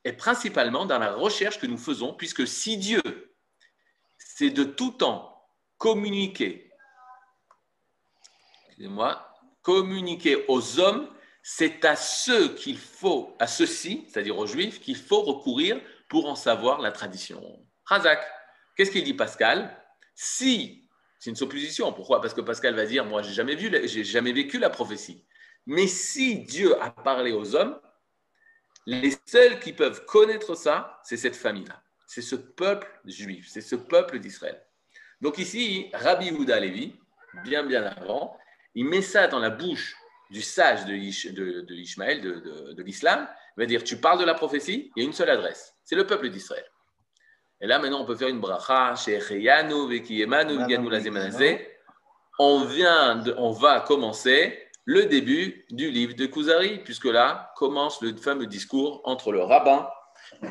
et principalement dans la recherche que nous faisons, puisque si Dieu s'est de tout temps communiqué excusez-moi, communiquer aux hommes, c'est à ceux qu'il faut, à ceux-ci, c'est-à-dire aux juifs, qu'il faut recourir pour en savoir la tradition. Razak, qu'est-ce qu'il dit Pascal? Si, c'est une supposition, pourquoi? Parce que Pascal va dire, moi, j'ai jamais vu, j'ai jamais vécu la prophétie. Mais si Dieu a parlé aux hommes, les seuls qui peuvent connaître ça, c'est cette famille-là. C'est ce peuple juif, c'est ce peuple d'Israël. Donc ici, Rabbi Houda Lévi, bien bien avant, il met ça dans la bouche du sage de, Ish- de, de Ishmaël, de, de- de l'islam. Il va dire, tu parles de la prophétie, il y a une seule adresse, c'est le peuple d'Israël. Et là, maintenant, on peut faire une bracha. On vient, de- on va commencer le début du livre de Kuzari, puisque là commence le fameux discours entre le rabbin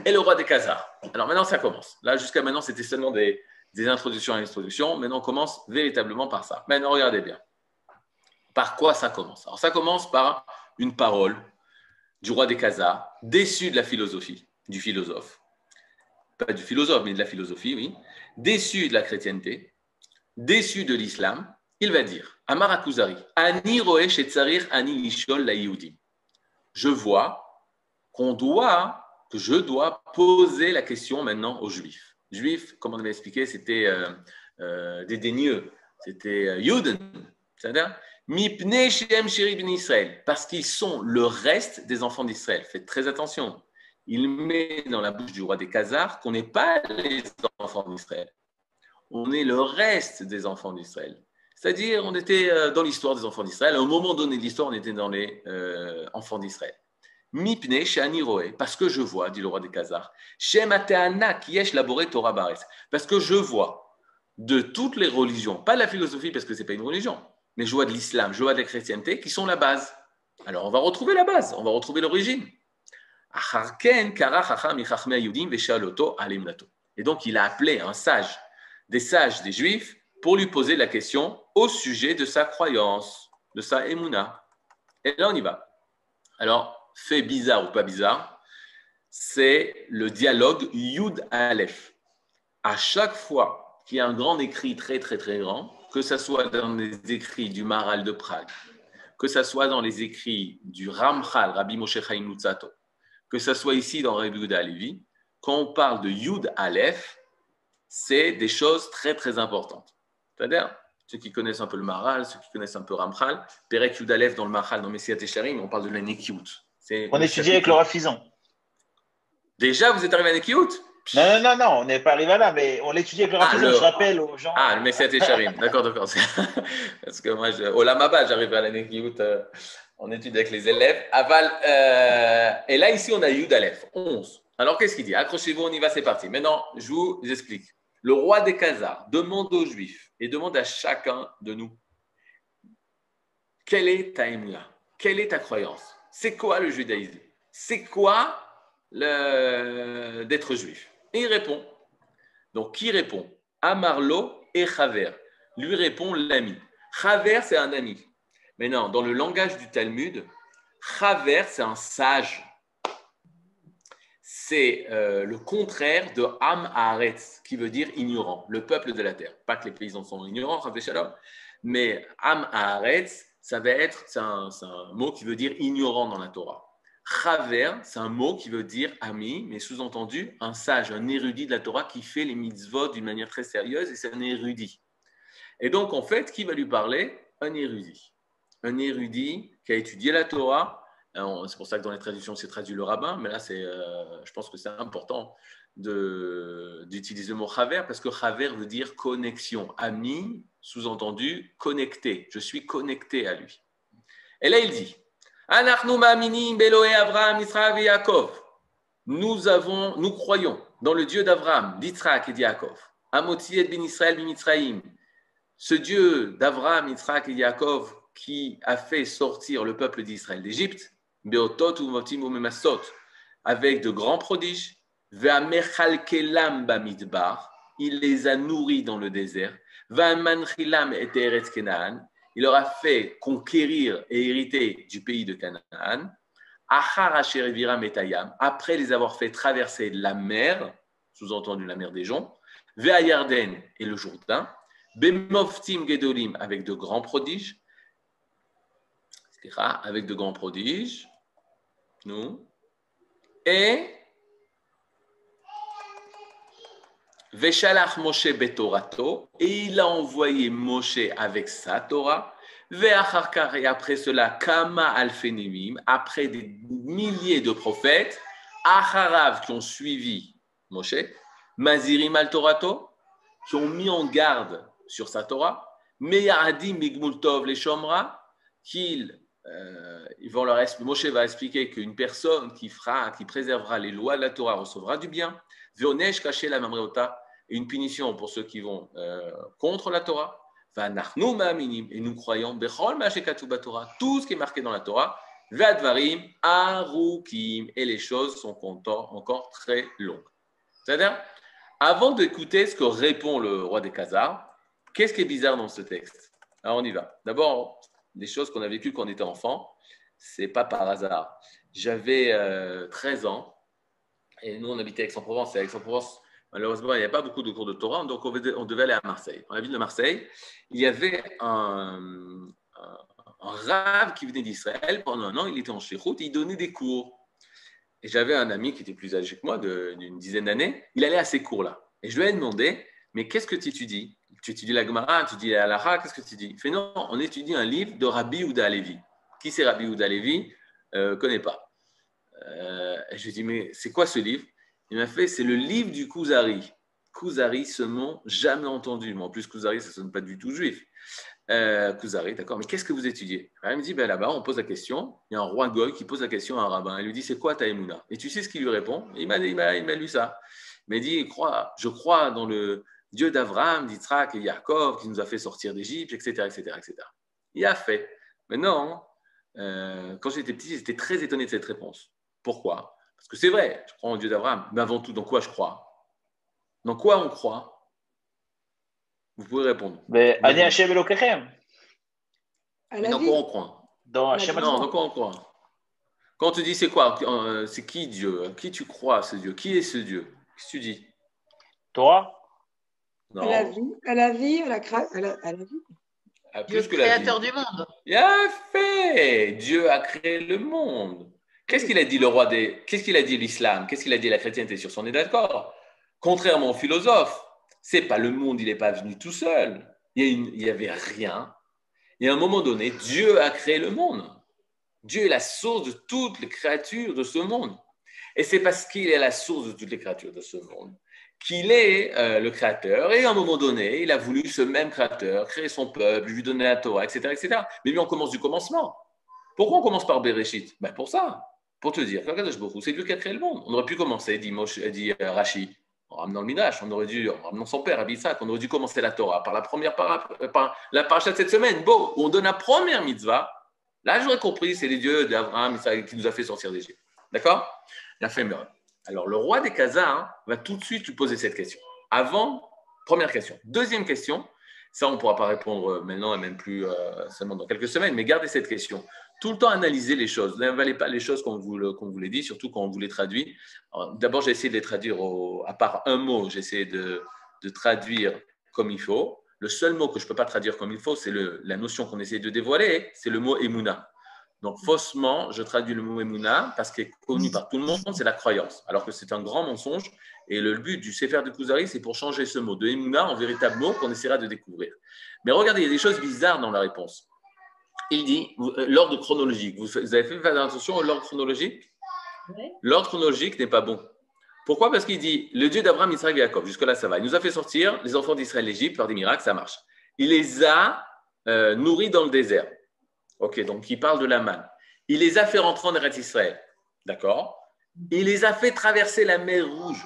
et le roi des Khazars. Alors maintenant, ça commence. Là, jusqu'à maintenant, c'était seulement des, des introductions à l'introduction. Maintenant, on commence véritablement par ça. Maintenant, regardez bien. Par quoi ça commence? Alors, ça commence par une parole du roi des Khazars, déçu de la philosophie, du philosophe. Pas du philosophe, mais de la philosophie, oui. Déçu de la chrétienté, déçu de l'islam, il va dire Amar Ani roesh et tsarir ani lishol la. Je vois qu'on doit, que je dois poser la question maintenant aux juifs. Juifs, comme on avait expliqué, c'était euh, euh, dénieux, c'était euh, Yuden, c'est-à-dire Mipnei Shem Sheri ben Israël, parce qu'ils sont le reste des enfants d'Israël. Faites très attention. Il met dans la bouche du roi des Khazars qu'on n'est pas les enfants d'Israël. On est le reste des enfants d'Israël. C'est-à-dire, on était euh, dans l'histoire des enfants d'Israël. À un moment donné de l'histoire, on était dans les euh, enfants d'Israël. Mipne Shani Roé, parce que je vois, dit le roi des Khazars, Kiesh Laboré Torah Bares, parce que je vois de toutes les religions, pas de la philosophie parce que c'est pas une religion, mais je vois de l'islam, je vois de la chrétienté qui sont la base. Alors on va retrouver la base, on va retrouver l'origine. Et donc il a appelé un sage, des sages des juifs, pour lui poser la question au sujet de sa croyance, de sa émouna. Et là, on y va. Alors, fait bizarre ou pas bizarre, c'est le dialogue Yud Aleph. À chaque fois qu'il y a un grand écrit très très très grand, que ce soit dans les écrits du Maral de Prague, que ce soit dans les écrits du Ramchal, Rabbi Moshe Chaim Lutzato, que ce soit ici dans Rabbi Yehuda Alevi, quand on parle de Yud Aleph, c'est des choses très très importantes. C'est-à-dire, ceux qui connaissent un peu le Maral, ceux qui connaissent un peu Ramchal, Perek Yud Aleph dans le Maral, dans Messiah Tesharim, on parle de la Nekiut. On étudie avec le Rafizan. Déjà, vous êtes arrivé à Nekiut? Non, non, non, non, on n'est pas arrivé là, mais on l'étudie avec le Rafizan. le- Je rappelle aux gens. Ah, le Messiah Tesharim. D'accord, d'accord. Parce que moi, je... au Lamaba, j'arrive à la Nekiut euh, en étude avec les élèves. Aval, euh, et là, ici, on a Yud Aleph, 11. Alors, qu'est-ce qu'il dit? Accrochez-vous, on y va, c'est parti. Maintenant, je vous explique. Le roi des Khazars demande aux Juifs et demande à chacun de nous quelle est ta émouna Quelle est ta croyance? C'est quoi le judaïsme? C'est quoi d'être juif? Et il répond. Donc, qui répond? Amarlo et Chaver. Lui répond l'ami. Chaver, c'est un ami. Maintenant, dans le langage du Talmud, Chaver, c'est un sage. C'est euh, le contraire de Am Haaretz, qui veut dire ignorant, le peuple de la terre. Pas que les paysans sont ignorants, Shalom, mais Am Haaretz, ça va être, c'est un, un mot qui veut dire ignorant dans la Torah. Chaver, c'est un mot qui veut dire ami, mais sous-entendu un sage, un érudit de la Torah qui fait les mitzvot d'une manière très sérieuse et c'est un érudit. Et donc, en fait, qui va lui parler? Un érudit. Un érudit qui a étudié la Torah. Alors, C'est pour ça que dans les traductions, c'est traduit le rabbin, mais là, euh, je pense que c'est important d'utiliser le mot chaver parce que chaver veut dire connexion. Ami, sous-entendu, connecté. Je suis connecté à lui. Et là, il dit. Nous avons, nous croyons dans le Dieu d'Abraham, d'Israël et d'Yaakov. Amotzi ben Israël bin. Ce Dieu d'Abraham, Israël et Yaakov qui a fait sortir le peuple d'Israël d'Égypte, Beotot ou Motim ou Memasot, avec de grands prodiges, Ve'amechalkelam bamidbar, il les a nourris dans le désert, Ve'amanchilam et Eretz Kenaan, il leur a fait conquérir et hériter du pays de Canaan. Achar asher eviram et après les avoir fait traverser la mer, sous-entendu la mer des joncs, Vea Yarden et le Jourdain, Bemoftim Gedolim avec de grands prodiges, avec de grands prodiges, et Veshalach Moshe betorato, et il a envoyé Moshe avec sa Torah, Ve'acharkar, et après cela, Kama alfenimim, après des milliers de prophètes, Acharav qui ont suivi Moshe, Mazirim al Torato, qui ont mis en garde sur sa Torah, Meyadim Migmultov les Shomra, qu'ils euh, vont leur Moshe va expliquer qu'une personne qui fera, qui préservera les lois de la Torah recevra du bien. Caché la mamreota, une punition pour ceux qui vont euh, contre la Torah. Ma'aminim, et nous croyons, bechol Torah, tout ce qui est marqué dans la Torah, vadvarim arukim, et les choses sont encore très longues. C'est-à-dire, avant d'écouter ce que répond le roi des Khazars, qu'est-ce qui est bizarre dans ce texte? Alors on y va. D'abord, des choses qu'on a vécues quand on était enfant, c'est pas par hasard. J'avais euh, 13 ans et nous on habitait Aix-en-Provence. Et Aix-en-Provence, malheureusement, il n'y a pas beaucoup de cours de Torah, donc on devait, aller à Marseille. Dans la ville de Marseille, il y avait un, rave qui venait d'Israël. Pendant un an, il était en et il donnait des cours. Et j'avais un ami qui était plus âgé que moi, d'une dizaine d'années. Il allait à ces cours-là. Et je lui ai demandé, mais qu'est-ce que tu étudies? Tu étudies la Gemara, tu étudies la qu'est-ce que tu dis? Il fait non, on étudie un livre de Rabbi Ouda Levi. Qui c'est Rabbi Ouda Levi euh, connais pas. Euh, je lui dit, mais c'est quoi ce livre? Il m'a fait, c'est le livre du Kuzari. Kuzari, ce nom, jamais entendu. Mais en plus, Kuzari, ça ne sonne pas du tout juif. Euh, d'accord, mais qu'est-ce que vous étudiez? Alors, Il me dit, ben, là-bas, on pose la question. Il y a un roi Goy qui pose la question à un rabbin. Il lui dit, c'est quoi ta Et tu sais ce qu'il lui répond? Il m'a il il m'a lu ça. Il m'a dit, je crois dans le Dieu d'Abraham, d'Israël et Yaakov qui nous a fait sortir d'Égypte, etc., etc., etc. Il a fait. Maintenant, euh, quand j'étais petit, j'étais très étonné de cette réponse. Pourquoi? Parce que c'est vrai, je crois en Dieu d'Abraham, mais avant tout, dans quoi je crois? Dans quoi on croit? Vous pouvez répondre. Mais Ani Elokechem. La dans vie. quoi on croit? Dans. Non, dans quoi on croit? Quand on te dit c'est quoi? Euh, C'est qui Dieu? Qui tu crois ce Dieu? Qui est ce Dieu? Qu'est-ce que tu dis? À la vie, à la vie, à la, cré- à la, à la vie. à Dieu plus que la vie. créateur du monde. Bien fait Dieu a créé le monde. Qu'est-ce qu'il a dit le roi des... Qu'est-ce qu'il a dit l'islam? Qu'est-ce qu'il a dit la chrétienté sur son est d'accord Contrairement aux philosophes, c'est pas le monde, il n'est pas venu tout seul. Il y, a une- il y avait rien. Et à un moment donné, Dieu a créé le monde. Dieu est la source de toutes les créatures de ce monde. Et c'est parce qu'il est la source de toutes les créatures de ce monde qu'il est euh, le créateur. Et à un moment donné, il a voulu ce même créateur créer son peuple, lui donner la Torah, etc., etc. Mais lui, on commence du commencement. Pourquoi on commence par Bereshit? Ben Pour ça, pour te dire c'est Dieu qui a créé le monde. On aurait pu commencer, dit, Moshe, dit euh, Rashi, en ramenant le Midrash, on aurait dû, en ramenant son père, Abissak, on aurait dû commencer la Torah par la première euh, par la paracha de cette semaine, beau, où on donne la première mitzvah. Là, j'aurais compris, c'est les dieux d'Abraham qui nous a fait sortir d'Égypte. D'accord? Il a fait. Alors, le roi des Khazars va tout de suite lui poser cette question. Avant, première question. Deuxième question, ça, on ne pourra pas répondre euh, maintenant et même plus euh, seulement dans quelques semaines, mais gardez cette question. Tout le temps analyser les choses. N'avalez pas les choses qu'on vous, vous les dit, surtout quand on vous les traduit. D'abord, j'ai essayé de les traduire, à part un mot, j'ai essayé de, traduire comme il faut. Le seul mot que je ne peux pas traduire comme il faut, c'est la notion qu'on essaie de dévoiler, c'est le mot Emouna. Donc, faussement, je traduis le mot Emouna parce qu'il est connu par tout le monde, c'est la croyance, alors que c'est un grand mensonge. Et le but du Sefer de Kuzari, c'est pour changer ce mot de Emouna en véritable mot qu'on essaiera de découvrir. Mais regardez, il y a des choses bizarres dans la réponse. Il dit euh, l'ordre chronologique. Vous, vous avez fait attention à l'ordre chronologique? Oui. L'ordre chronologique n'est pas bon. Pourquoi? Parce qu'il dit le Dieu d'Abraham, Israël et Jacob. Jusque-là, ça va. Il nous a fait sortir les enfants d'Israël d'Égypte par des miracles, ça marche. Il les a euh, nourris dans le désert. Ok, donc il parle de la manne. Il les a fait rentrer en Eretz Israël. D'accord? Il les a fait traverser la mer Rouge.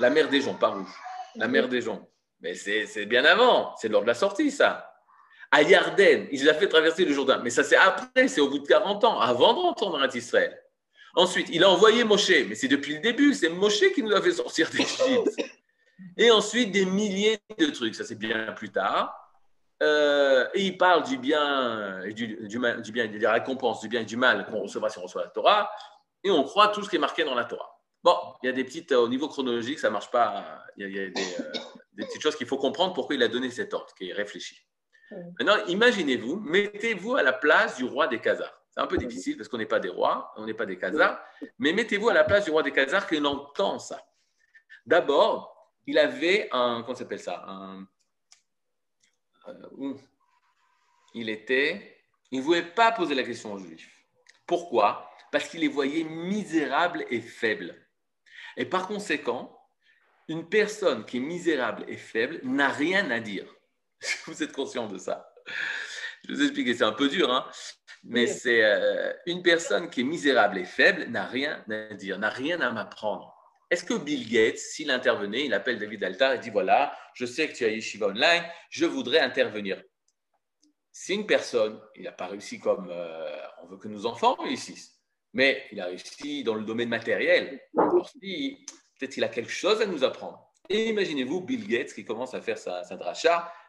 La mer des joncs, pas rouge. La mer des joncs. Mais c'est c'est bien avant. C'est lors de la sortie, ça. À Yarden, il les a fait traverser le Jourdain. Mais ça, c'est après, c'est au bout de 40 ans, avant de rentrer en Eretz Israël. Ensuite, il a envoyé Moshe, mais c'est depuis le début, c'est Moshe qui nous a fait sortir d'Égypte. Et ensuite, des milliers de trucs, ça c'est bien plus tard. Euh, et il parle du bien, et du, du, mal- du bien, de la récompense, du bien et du mal qu'on recevra si on reçoit la Torah. Et on croit tout ce qui est marqué dans la Torah. Bon, il y a des petites, euh, au niveau chronologique, ça ne marche pas. Il y a, il y a des, euh, des petites choses qu'il faut comprendre pourquoi il a donné cet ordre, qui est réfléchi. Maintenant, imaginez-vous, mettez-vous à la place du roi des Khazars. C'est un peu difficile parce qu'on n'est pas des rois, on n'est pas des Khazars, mais mettez-vous à la place du roi des Khazars qui entend ça. D'abord, il avait un, comment s'appelle ça? Un, euh, où Il était, il ne voulait pas poser la question aux Juifs. Pourquoi? Parce qu'il les voyait misérables et faibles. Et par conséquent, une personne qui est misérable et faible n'a rien à dire. Vous êtes conscient de ça Je vais vous expliquer, c'est un peu dur, hein mais Oui. c'est euh, une personne qui est misérable et faible n'a rien à dire, n'a rien à m'apprendre. Est-ce que Bill Gates, s'il intervenait, il appelle David Altar et dit voilà, je sais que tu as Yeshiva Online, je voudrais intervenir. C'est une personne, il n'a pas réussi comme euh, on veut que nos enfants réussissent, mais il a réussi dans le domaine matériel. Si, peut-être qu'il a quelque chose à nous apprendre. Et imaginez-vous Bill Gates qui commence à faire sa, sa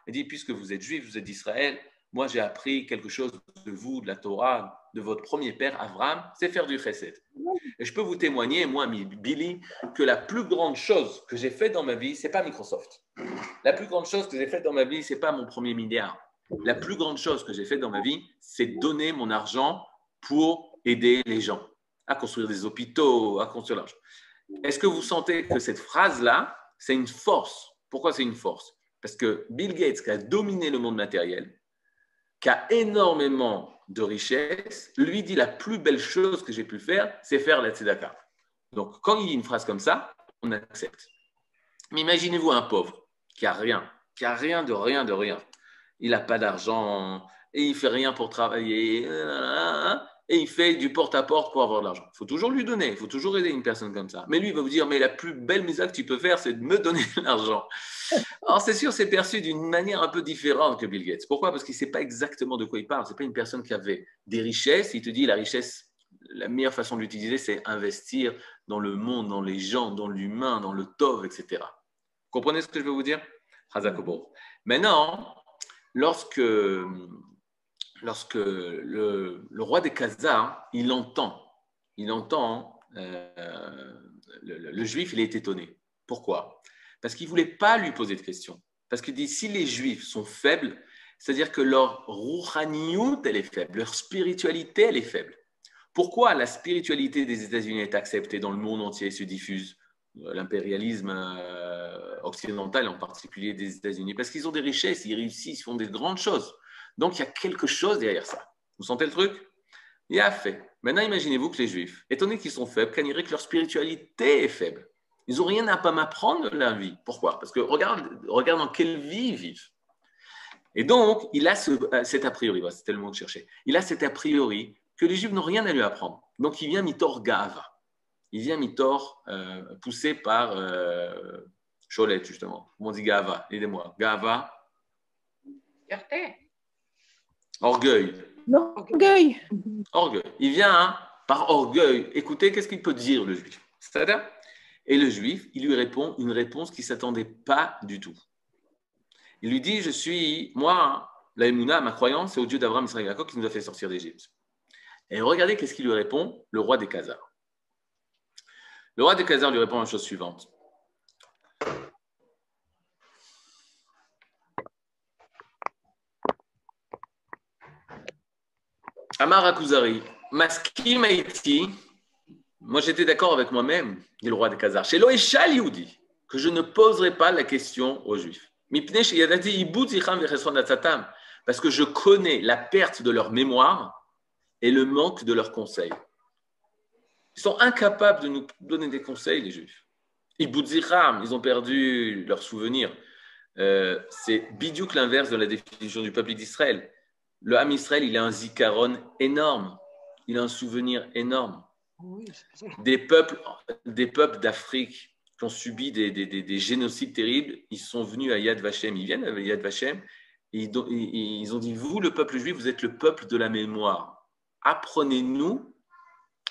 et dit puisque vous êtes juif, vous êtes d'Israël, moi j'ai appris quelque chose de vous, de la Torah, de votre premier père, Abraham, c'est faire du chesed. Et je peux vous témoigner, moi, Billy, que la plus grande chose que j'ai faite dans ma vie, c'est pas Microsoft. La plus grande chose que j'ai faite dans ma vie, c'est pas mon premier milliard. La plus grande chose que j'ai faite dans ma vie, c'est donner mon argent pour aider les gens à construire des hôpitaux, à construire l'argent. Est-ce que vous sentez que cette phrase-là, c'est une force? Pourquoi c'est une force? Parce que Bill Gates, qui a dominé le monde matériel, qui a énormément de richesses, lui dit la plus belle chose que j'ai pu faire, c'est faire la tzedaka. Donc, quand il dit une phrase comme ça, on accepte. Mais imaginez-vous un pauvre qui a rien, qui a rien de rien de rien. Il n'a pas d'argent et il fait rien pour travailler et il fait du porte-à-porte pour avoir de l'argent. Il faut toujours lui donner, il faut toujours aider une personne comme ça. Mais lui, il va vous dire, mais la plus belle mise que tu peux faire, c'est de me donner de l'argent. Alors, c'est sûr, c'est perçu d'une manière un peu différente que Bill Gates. Pourquoi? Parce qu'il ne sait pas exactement de quoi il parle. Ce n'est pas une personne qui avait des richesses. Il te dit, la richesse, la meilleure façon de l'utiliser, c'est investir dans le monde, dans les gens, dans l'humain, dans le tov, etc. Vous comprenez ce que je veux vous dire? Maintenant, lorsque, lorsque le, roi des Khazars, il entend, il entend euh, le, juif, il est étonné. Pourquoi? Parce qu'il ne voulait pas lui poser de questions. Parce qu'il dit si les juifs sont faibles, c'est-à-dire que leur rouhaniyut, elle est faible, leur spiritualité, elle est faible. Pourquoi la spiritualité des États-Unis est acceptée dans le monde entier et se diffuse euh, L'impérialisme euh, occidental, en particulier des États-Unis, parce qu'ils ont des richesses, ils réussissent, ils font des grandes choses. Donc il y a quelque chose derrière ça. Vous sentez le truc? Il a fait. Maintenant, imaginez-vous que les Juifs, étonnés qu'ils sont faibles, qu'on dirait que leur spiritualité est faible. Ils n'ont rien à pas m'apprendre de la vie. Pourquoi? Parce que regarde, regarde dans quelle vie ils vivent. Et donc, il a ce, euh, cet a priori, mot que je cherchais. Il a cet a priori que les Juifs n'ont rien à lui apprendre. Donc, il vient mitor gava. Il vient mitor euh, poussé par euh, justement. Comment on dit gava? Aidez-moi. Gava. Orgueil. L'orgueil. Orgueil. Il vient hein, par orgueil. Écoutez, qu'est-ce qu'il peut dire le juif? C'est-à-dire Et le juif, il lui répond une réponse qui ne s'attendait pas du tout. Il lui dit Je suis, moi, la Emouna, ma croyance, c'est au Dieu d'Abraham, Israël et Jacob qui nous a fait sortir d'Égypte. Et regardez qu'est-ce qu'il lui répond, le roi des Khazars. Le roi des Khazars lui répond la chose suivante. Amar Akuzari, Maskim Haïti, moi j'étais d'accord avec moi-même, dit le roi des Khazars, chez Loéchal Yehudi, que je ne poserai pas la question aux Juifs. Parce que je connais la perte de leur mémoire et le manque de leurs conseils. Ils sont incapables de nous donner des conseils, les Juifs. Ils ont perdu leurs souvenirs. Euh, c'est bidiouk l'inverse de la définition du peuple d'Israël. Le Ham Israël, il a un zikaron énorme. Il a un souvenir énorme. Des peuples, des peuples d'Afrique qui ont subi des, des- des- des génocides terribles, ils sont venus à Yad Vashem. Ils viennent à Yad Vashem. et Ils, ont dit Vous, le peuple juif, vous êtes le peuple de la mémoire. Apprenez-nous,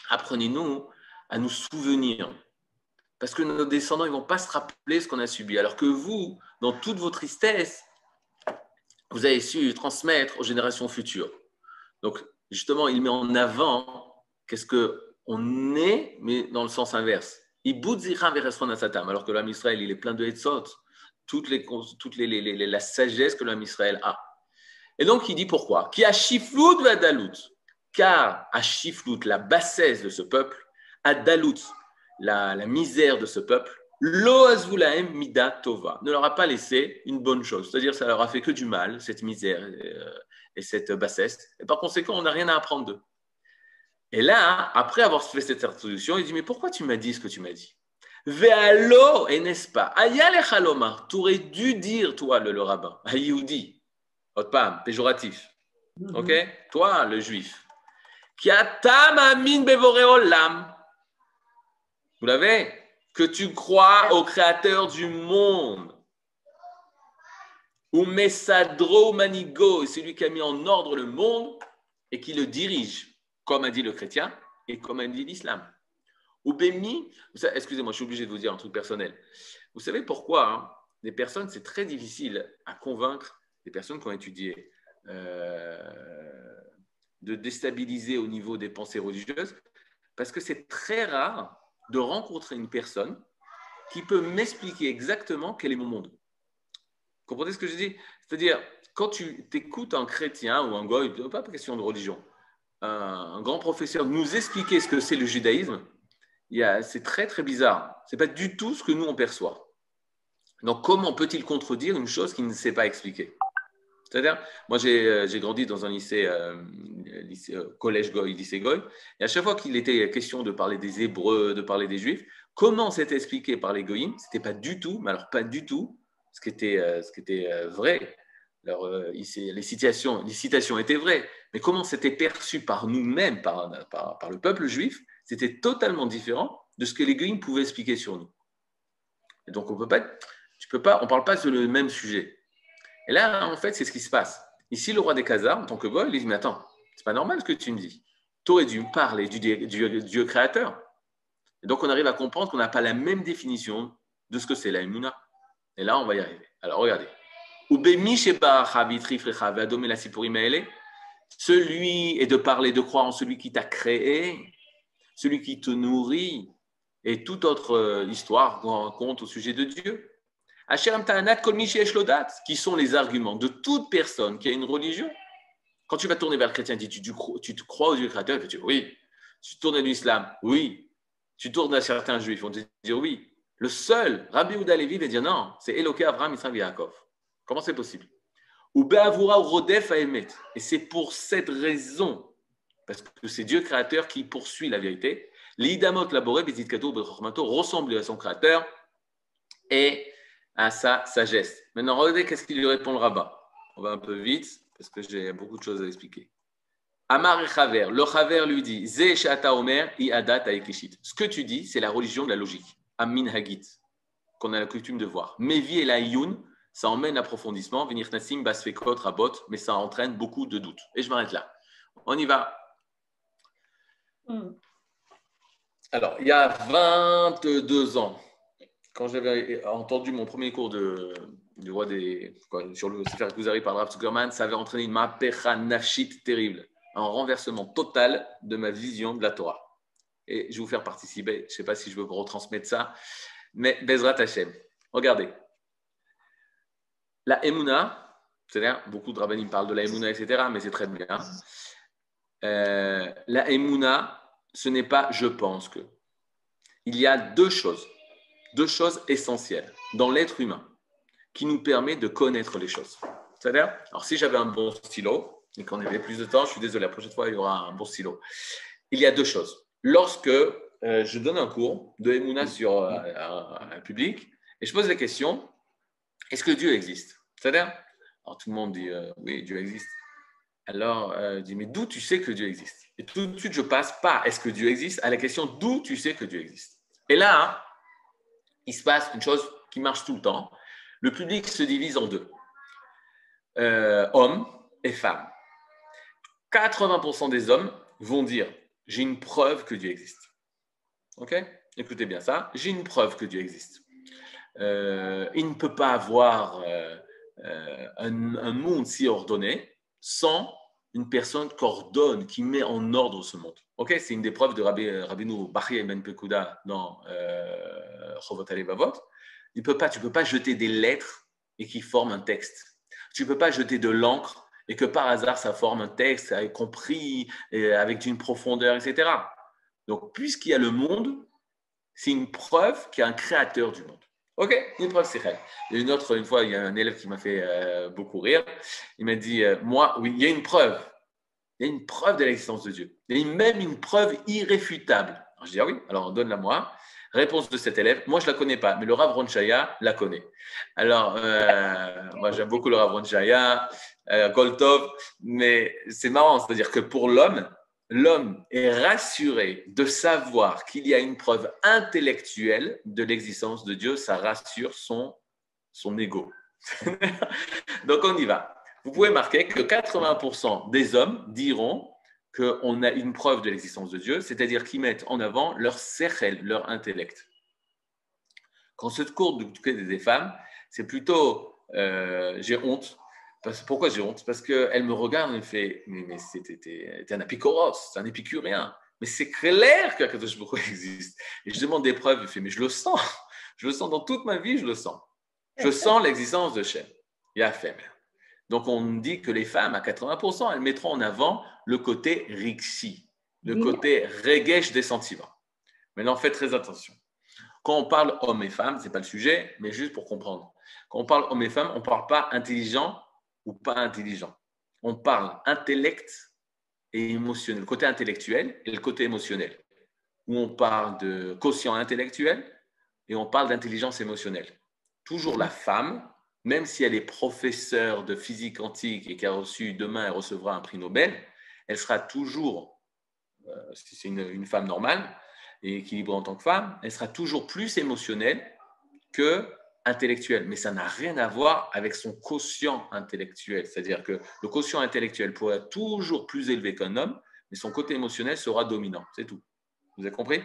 apprenez-nous à nous souvenir. Parce que nos descendants, ils ne vont pas se rappeler ce qu'on a subi. Alors que vous, dans toute vos vous avez su transmettre aux générations futures. Donc, justement, il met en avant qu'est-ce que on est, mais dans le sens inverse. Alors que l'homme Israël, il est plein de Hetzot, toutes les, la sagesse que l'homme Israël a. Et donc, il dit pourquoi? Qui a chiflout va dalout Car à chiflout, la bassesse de ce peuple, à dalout, la misère de ce peuple, lo mida tova, ne leur a pas laissé une bonne chose. C'est-à-dire, ça leur a fait que du mal, cette misère euh, et cette bassesse. Et par conséquent, on n'a rien à apprendre d'eux. Et là, après avoir fait cette introduction, il dit Mais pourquoi tu m'as dit ce que tu m'as dit? Ve'alo, et n'est-ce pas? Aya lechalomar, tu aurais dû dire, toi, le, le rabbin, à Yehudi, Otpam, péjoratif, ok? Toi, le juif, qui a tam amin bevoreolam, vous l'avez? Que tu crois au créateur du monde. Ou Messadro Manigo, c'est lui qui a mis en ordre le monde et qui le dirige, comme a dit le chrétien et comme a dit l'islam. Ou Bémi, excusez-moi, je suis obligé de vous dire un truc personnel. Vous savez pourquoi hein, les personnes, c'est très difficile à convaincre des personnes qui ont étudié euh, de déstabiliser au niveau des pensées religieuses, parce que c'est très rare de rencontrer une personne qui peut m'expliquer exactement quel est mon monde. Vous comprenez ce que je dis? C'est-à-dire, quand tu écoutes un chrétien ou un goy, pas question de religion, un, grand professeur nous expliquer ce que c'est le judaïsme, c'est très très bizarre. C'est pas du tout ce que nous on perçoit. Donc, comment peut-il contredire une chose qu'il ne sait pas expliquer? C'est-à-dire, moi j'ai euh, j'ai grandi dans un lycée, euh, euh, collège goy, lycée goy, et à chaque fois qu'il était question de parler des Hébreux, de parler des Juifs, comment c'était expliqué par les goyim C'était pas du tout, mais alors pas du tout, ce qui était, vrai. Alors, les, citations, étaient vraies, mais comment c'était perçu par nous-mêmes, par, le peuple juif, c'était totalement différent de ce que les goyim pouvaient expliquer sur nous. Donc, on peut parle pas sur le même sujet. Et là, en fait, c'est ce qui se passe. Ici, le roi des Khazars, en tant que goy, il dit Mais attends, c'est pas normal ce que tu me dis. Tu dû parler du Dieu, créateur. Donc, on arrive à comprendre qu'on n'a pas la même définition de ce que c'est la Emouna. Et là, on va y arriver. Alors, regardez. Celui, et de parler, de croire en celui qui t'a créé, celui qui te nourrit, et toute autre euh, histoire qu'on raconte au sujet de Dieu. Qui sont les arguments de toute personne qui a une religion. Quand tu vas tourner vers le chrétien, tu, dis, tu, tu- tu te crois au Dieu créateur, il va te dire oui. Tu tournes à l'islam, oui. Tu tournes à certains juifs, vont te dire oui. Le seul, Rabbi Ouda Levi va dire non, c'est Eloké Avraham, Israël, Yaakov. Comment c'est possible? Ou Be'avura Rodef Haemet. Et c'est pour cette raison, parce que c'est Dieu créateur qui poursuit la vérité. L'idamot laboré, Bezit Kato, Bechormato, ressemble à son créateur et à sa sagesse. Maintenant, regardez qu'est-ce qu'il lui répond le rabbin. On va un peu vite, parce que j'ai beaucoup de choses à expliquer. Amar et Chaver, le Chaver lui dit Ze Shata Omer, I Adat. Ce que tu dis, c'est la religion de la logique, Amin Hagit, qu'on a la coutume de voir. Mevi et la Iyun, ça emmène l'approfondissement, Venir Nassim, Basfekot, Rabot, mais ça entraîne beaucoup de doutes. Et je m'arrête là. On y va. Hmm. Alors, il y a 22 ans, quand j'avais entendu mon premier cours du roi des, sur le Sefer Kuzari par Rav ça avait entraîné une mapecha nafshit terrible, un renversement total de ma vision de la Torah. Et je vais vous faire participer, je ne sais pas si je veux retransmettre ça, mais Bezrat Hashem. Regardez. La Emouna, c'est-à-dire, beaucoup de rabbinim parlent de la Emouna, etc., mais c'est très bien. Euh, la Emouna, ce n'est pas je pense que. Il y a deux choses, deux choses essentielles dans l'être humain qui nous permet de connaître les choses. C'est-à-dire, alors si j'avais un bon stylo et qu'on avait plus de temps, je suis désolé, la prochaine fois il y aura un bon stylo. Il y a deux choses. Lorsque euh, je donne un cours de Emouna sur euh, un, public et je pose la question est-ce que Dieu existe? C'est-à-dire, alors tout le monde dit euh, oui, Dieu existe. Alors, je dis, mais d'où tu sais que Dieu existe? Et tout de suite, je passe pas est-ce que Dieu existe? À la question d'où tu sais que Dieu existe? Et là, hein, il se passe une chose qui marche tout le temps. Le public se divise en deux Euh, hommes et femmes. 80% des hommes vont dire j'ai une preuve que Dieu existe. Ok? Écoutez bien ça. J'ai une preuve que Dieu existe. Euh, il ne peut pas avoir euh, un monde si ordonné sans une personne qui ordonne, qui met en ordre ce monde. Ok, c'est une des preuves de Rabbi, Rabbeinu Bachir Ben Pekuda dans euh, Chovot Alevavot. Il peut pas, tu ne peux pas jeter des lettres et qui forment un texte. Tu ne peux pas jeter de l'encre et que par hasard ça forme un texte avec compris, avec une profondeur, etc. Donc, puisqu'il y a le monde, c'est une preuve qu'il y a un créateur du monde. Ok, une preuve a une autre, une fois, il y a un élève qui m'a fait euh, beaucoup rire. Il m'a dit, euh, moi, oui, il y a une preuve. Il y a une preuve de l'existence de Dieu. Il y a même une preuve irréfutable. Je dis, ah oui, alors donne-la moi. Réponse de cet élève, moi je ne la connais pas, mais le Rav Ronchaya la connaît. Alors, euh, moi j'aime beaucoup le Rav Ronchaya, Goltov, mais c'est marrant, c'est-à-dire que pour l'homme, l'homme est rassuré de savoir qu'il y a une preuve intellectuelle de l'existence de Dieu, ça rassure son, son ego. Donc on y va. Vous pouvez marquer que 80% des hommes diront qu'on a une preuve de l'existence de Dieu, c'est-à-dire qu'ils mettent en avant leur sechel, leur intellect. Quand ce cours du côté des femmes, c'est plutôt euh, j'ai honte. Parce, pourquoi j'ai honte? Parce qu'elle me regarde et me fait Mais, mais t'es un apicoros, c'est un épicurien. Mais c'est clair qu'Akadosh Baruch existe. Et je demande des preuves, il fait Mais je le sens. Je le sens dans toute ma vie, je le sens. Je sens l'existence de Shem. Il y a fait. Donc on dit que les femmes, à 80%, elles mettront en avant le côté rixi, le Oui. côté regesh des sentiments. Maintenant, faites très attention. Quand on parle hommes et femmes, ce n'est pas le sujet, mais juste pour comprendre. Quand on parle hommes et femmes, on ne parle pas intelligent ou pas intelligent. On parle intellect et émotionnel, le côté intellectuel et le côté émotionnel. Où on parle de quotient intellectuel et on parle d'intelligence émotionnelle. Toujours la femme, même si elle est professeure de physique quantique et qui a reçu demain, elle recevra un prix Nobel, elle sera toujours, euh, si c'est une, une femme normale et équilibrée en tant que femme, elle sera toujours plus émotionnelle que intellectuelle. Mais ça n'a rien à voir avec son quotient intellectuel. C'est-à-dire que le quotient intellectuel pourrait être toujours plus élevé qu'un homme, mais son côté émotionnel sera dominant. C'est tout. Vous avez compris?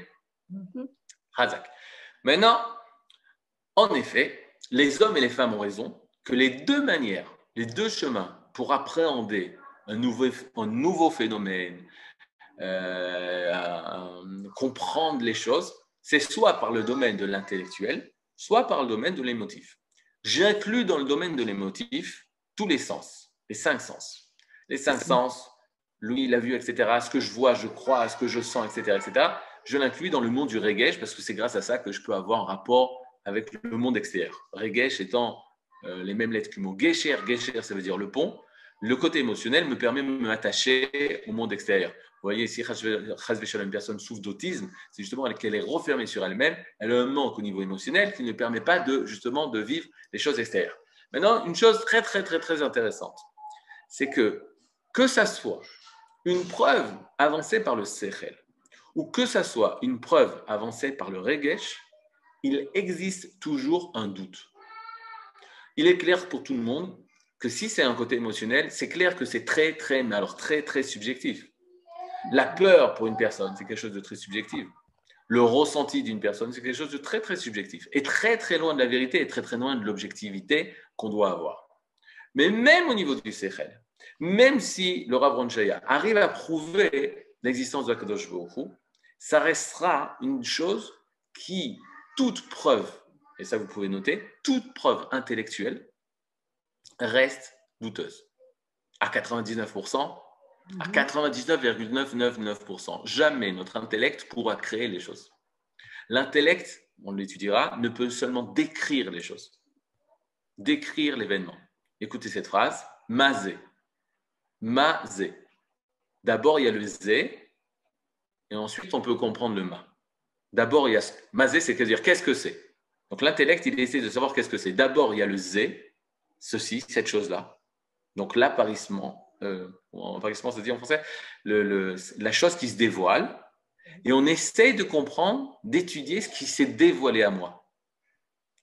Mhm. Razak. Maintenant, en effet, les hommes et les femmes ont raison que les deux manières, les deux chemins pour appréhender un nouveau, un nouveau phénomène, euh, comprendre les choses, c'est soit par le domaine de l'intellectuel, soit par le domaine de l'émotif. J'inclus dans le domaine de l'émotif tous les sens, les cinq sens. Les cinq sens, l'ouïe, la vue, etc., ce que je vois, je crois, ce que je sens, etc., etc., je l'inclus dans le monde du regesh parce que c'est grâce à ça que je peux avoir un rapport avec le monde extérieur. Regesh étant euh, les mêmes lettres que le mot gesher, gesher ça veut dire le pont. Le côté émotionnel me permet de m'attacher au monde extérieur. Voyez, si une personne souffre d'autisme, c'est justement qu'elle est refermée sur elle-même, elle a un manque au niveau émotionnel qui ne permet pas de justement de vivre les choses extérieures. Maintenant, une chose très très très très intéressante, c'est que que ça soit une preuve avancée par le Sechel ou que ça soit une preuve avancée par le Regesh, il existe toujours un doute. Il est clair pour tout le monde que si c'est un côté émotionnel, c'est clair que c'est très, très, alors très, très subjectif. La peur pour une personne, c'est quelque chose de très subjectif. Le ressenti d'une personne, c'est quelque chose de très, très subjectif. Et très, très loin de la vérité et très, très loin de l'objectivité qu'on doit avoir. Mais même au niveau du Sechel, même si le Rav arrive à prouver l'existence de la Kadosh ça restera une chose qui, toute preuve, et ça vous pouvez noter, toute preuve intellectuelle reste douteuse. À 99%, à 99,999%. Jamais notre intellect pourra créer les choses. L'intellect, on l'étudiera, ne peut seulement décrire les choses. Décrire l'événement. Écoutez cette phrase, mazé. Mazé. D'abord, il y a le zé, et ensuite, on peut comprendre le ma. D'abord, il y a mazé, c'est-à-dire qu'est-ce que c'est? Donc, l'intellect, il essaie de savoir qu'est-ce que c'est. D'abord, il y a le zé, ceci, cette chose-là. Donc, l'apparissement, euh, apparissement, se dit en français, la chose qui se dévoile, et on essaie de comprendre, d'étudier ce qui s'est dévoilé à moi.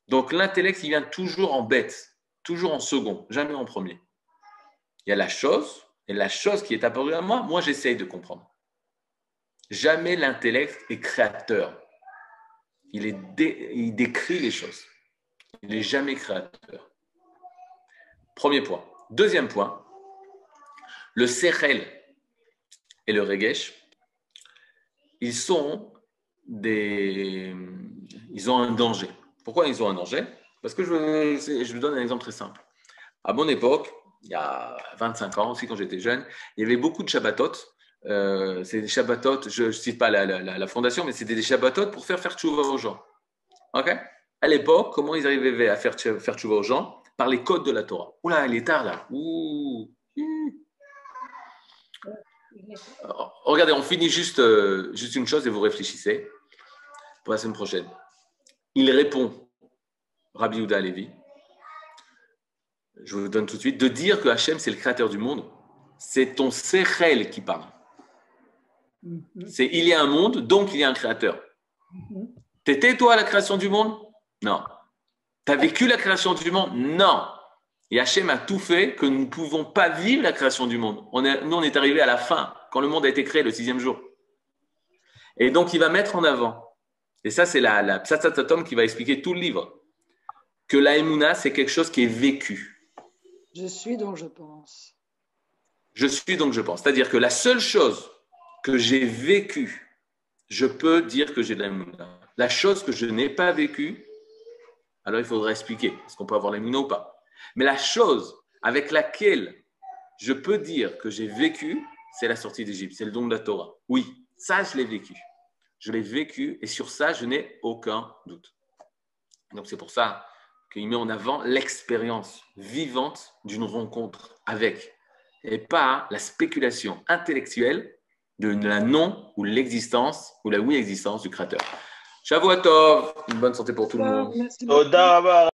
Donc, l'intellect, il vient toujours en bête, toujours en second, jamais en premier. Il y a la chose, et la chose qui est apparue à moi, moi, j'essaye de comprendre. Jamais l'intellect est créateur. Il décrit les choses. Il n'est jamais créateur. Premier point. Deuxième point, le Sechel et le Regesh, ils sont des. Ils ont un danger. Pourquoi ils ont un danger? Parce que je, vous donne un exemple très simple. À mon époque, il y a 25 ans aussi, quand j'étais jeune, il y avait beaucoup de Shabbatot. Euh, c'est des Shabbatot, je ne cite pas la, fondation, mais c'était des Shabbatot pour faire faire tchouva aux gens. Ok? À l'époque, comment ils arrivaient à faire, faire tchouva aux gens? Par les codes de la Torah. Oula, il est tard là. Ouh. Alors, regardez, on finit juste, euh, juste une chose et vous réfléchissez pour la semaine prochaine. Il répond, Rabbi Ouda Levi, je vous donne tout de suite, de dire que Hachem, c'est le créateur du monde, c'est ton Sechel qui parle. C'est il y a un monde, donc il y a un créateur. T'étais toi à la création du monde? Non. T'as vécu la création du monde? Non. Et Hachem a tout fait que nous ne pouvons pas vivre la création du monde. On est, nous, on est arrivé à la fin, quand le monde a été créé, le sixième jour. Et donc, il va mettre en avant, et ça, c'est la, la Psatsatatom qui va expliquer tout le livre, que la Emouna, c'est quelque chose qui est vécu. Je suis donc je pense. Je suis donc je pense. C'est-à-dire que la seule chose que j'ai vécue, je peux dire que j'ai de la Emouna. La chose que je n'ai pas vécue, alors il faudra expliquer, est-ce qu'on peut avoir la Emouna ou pas? Mais la chose avec laquelle je peux dire que j'ai vécu, c'est la sortie d'Égypte, c'est le don de la Torah. Oui, ça, je l'ai vécu. Je l'ai vécu et sur ça, je n'ai aucun doute. Donc, c'est pour ça qu'il met en avant l'expérience vivante d'une rencontre avec et pas la spéculation intellectuelle de la non ou l'existence ou la oui-existence du Créateur. Shavuot une bonne santé pour tout le monde.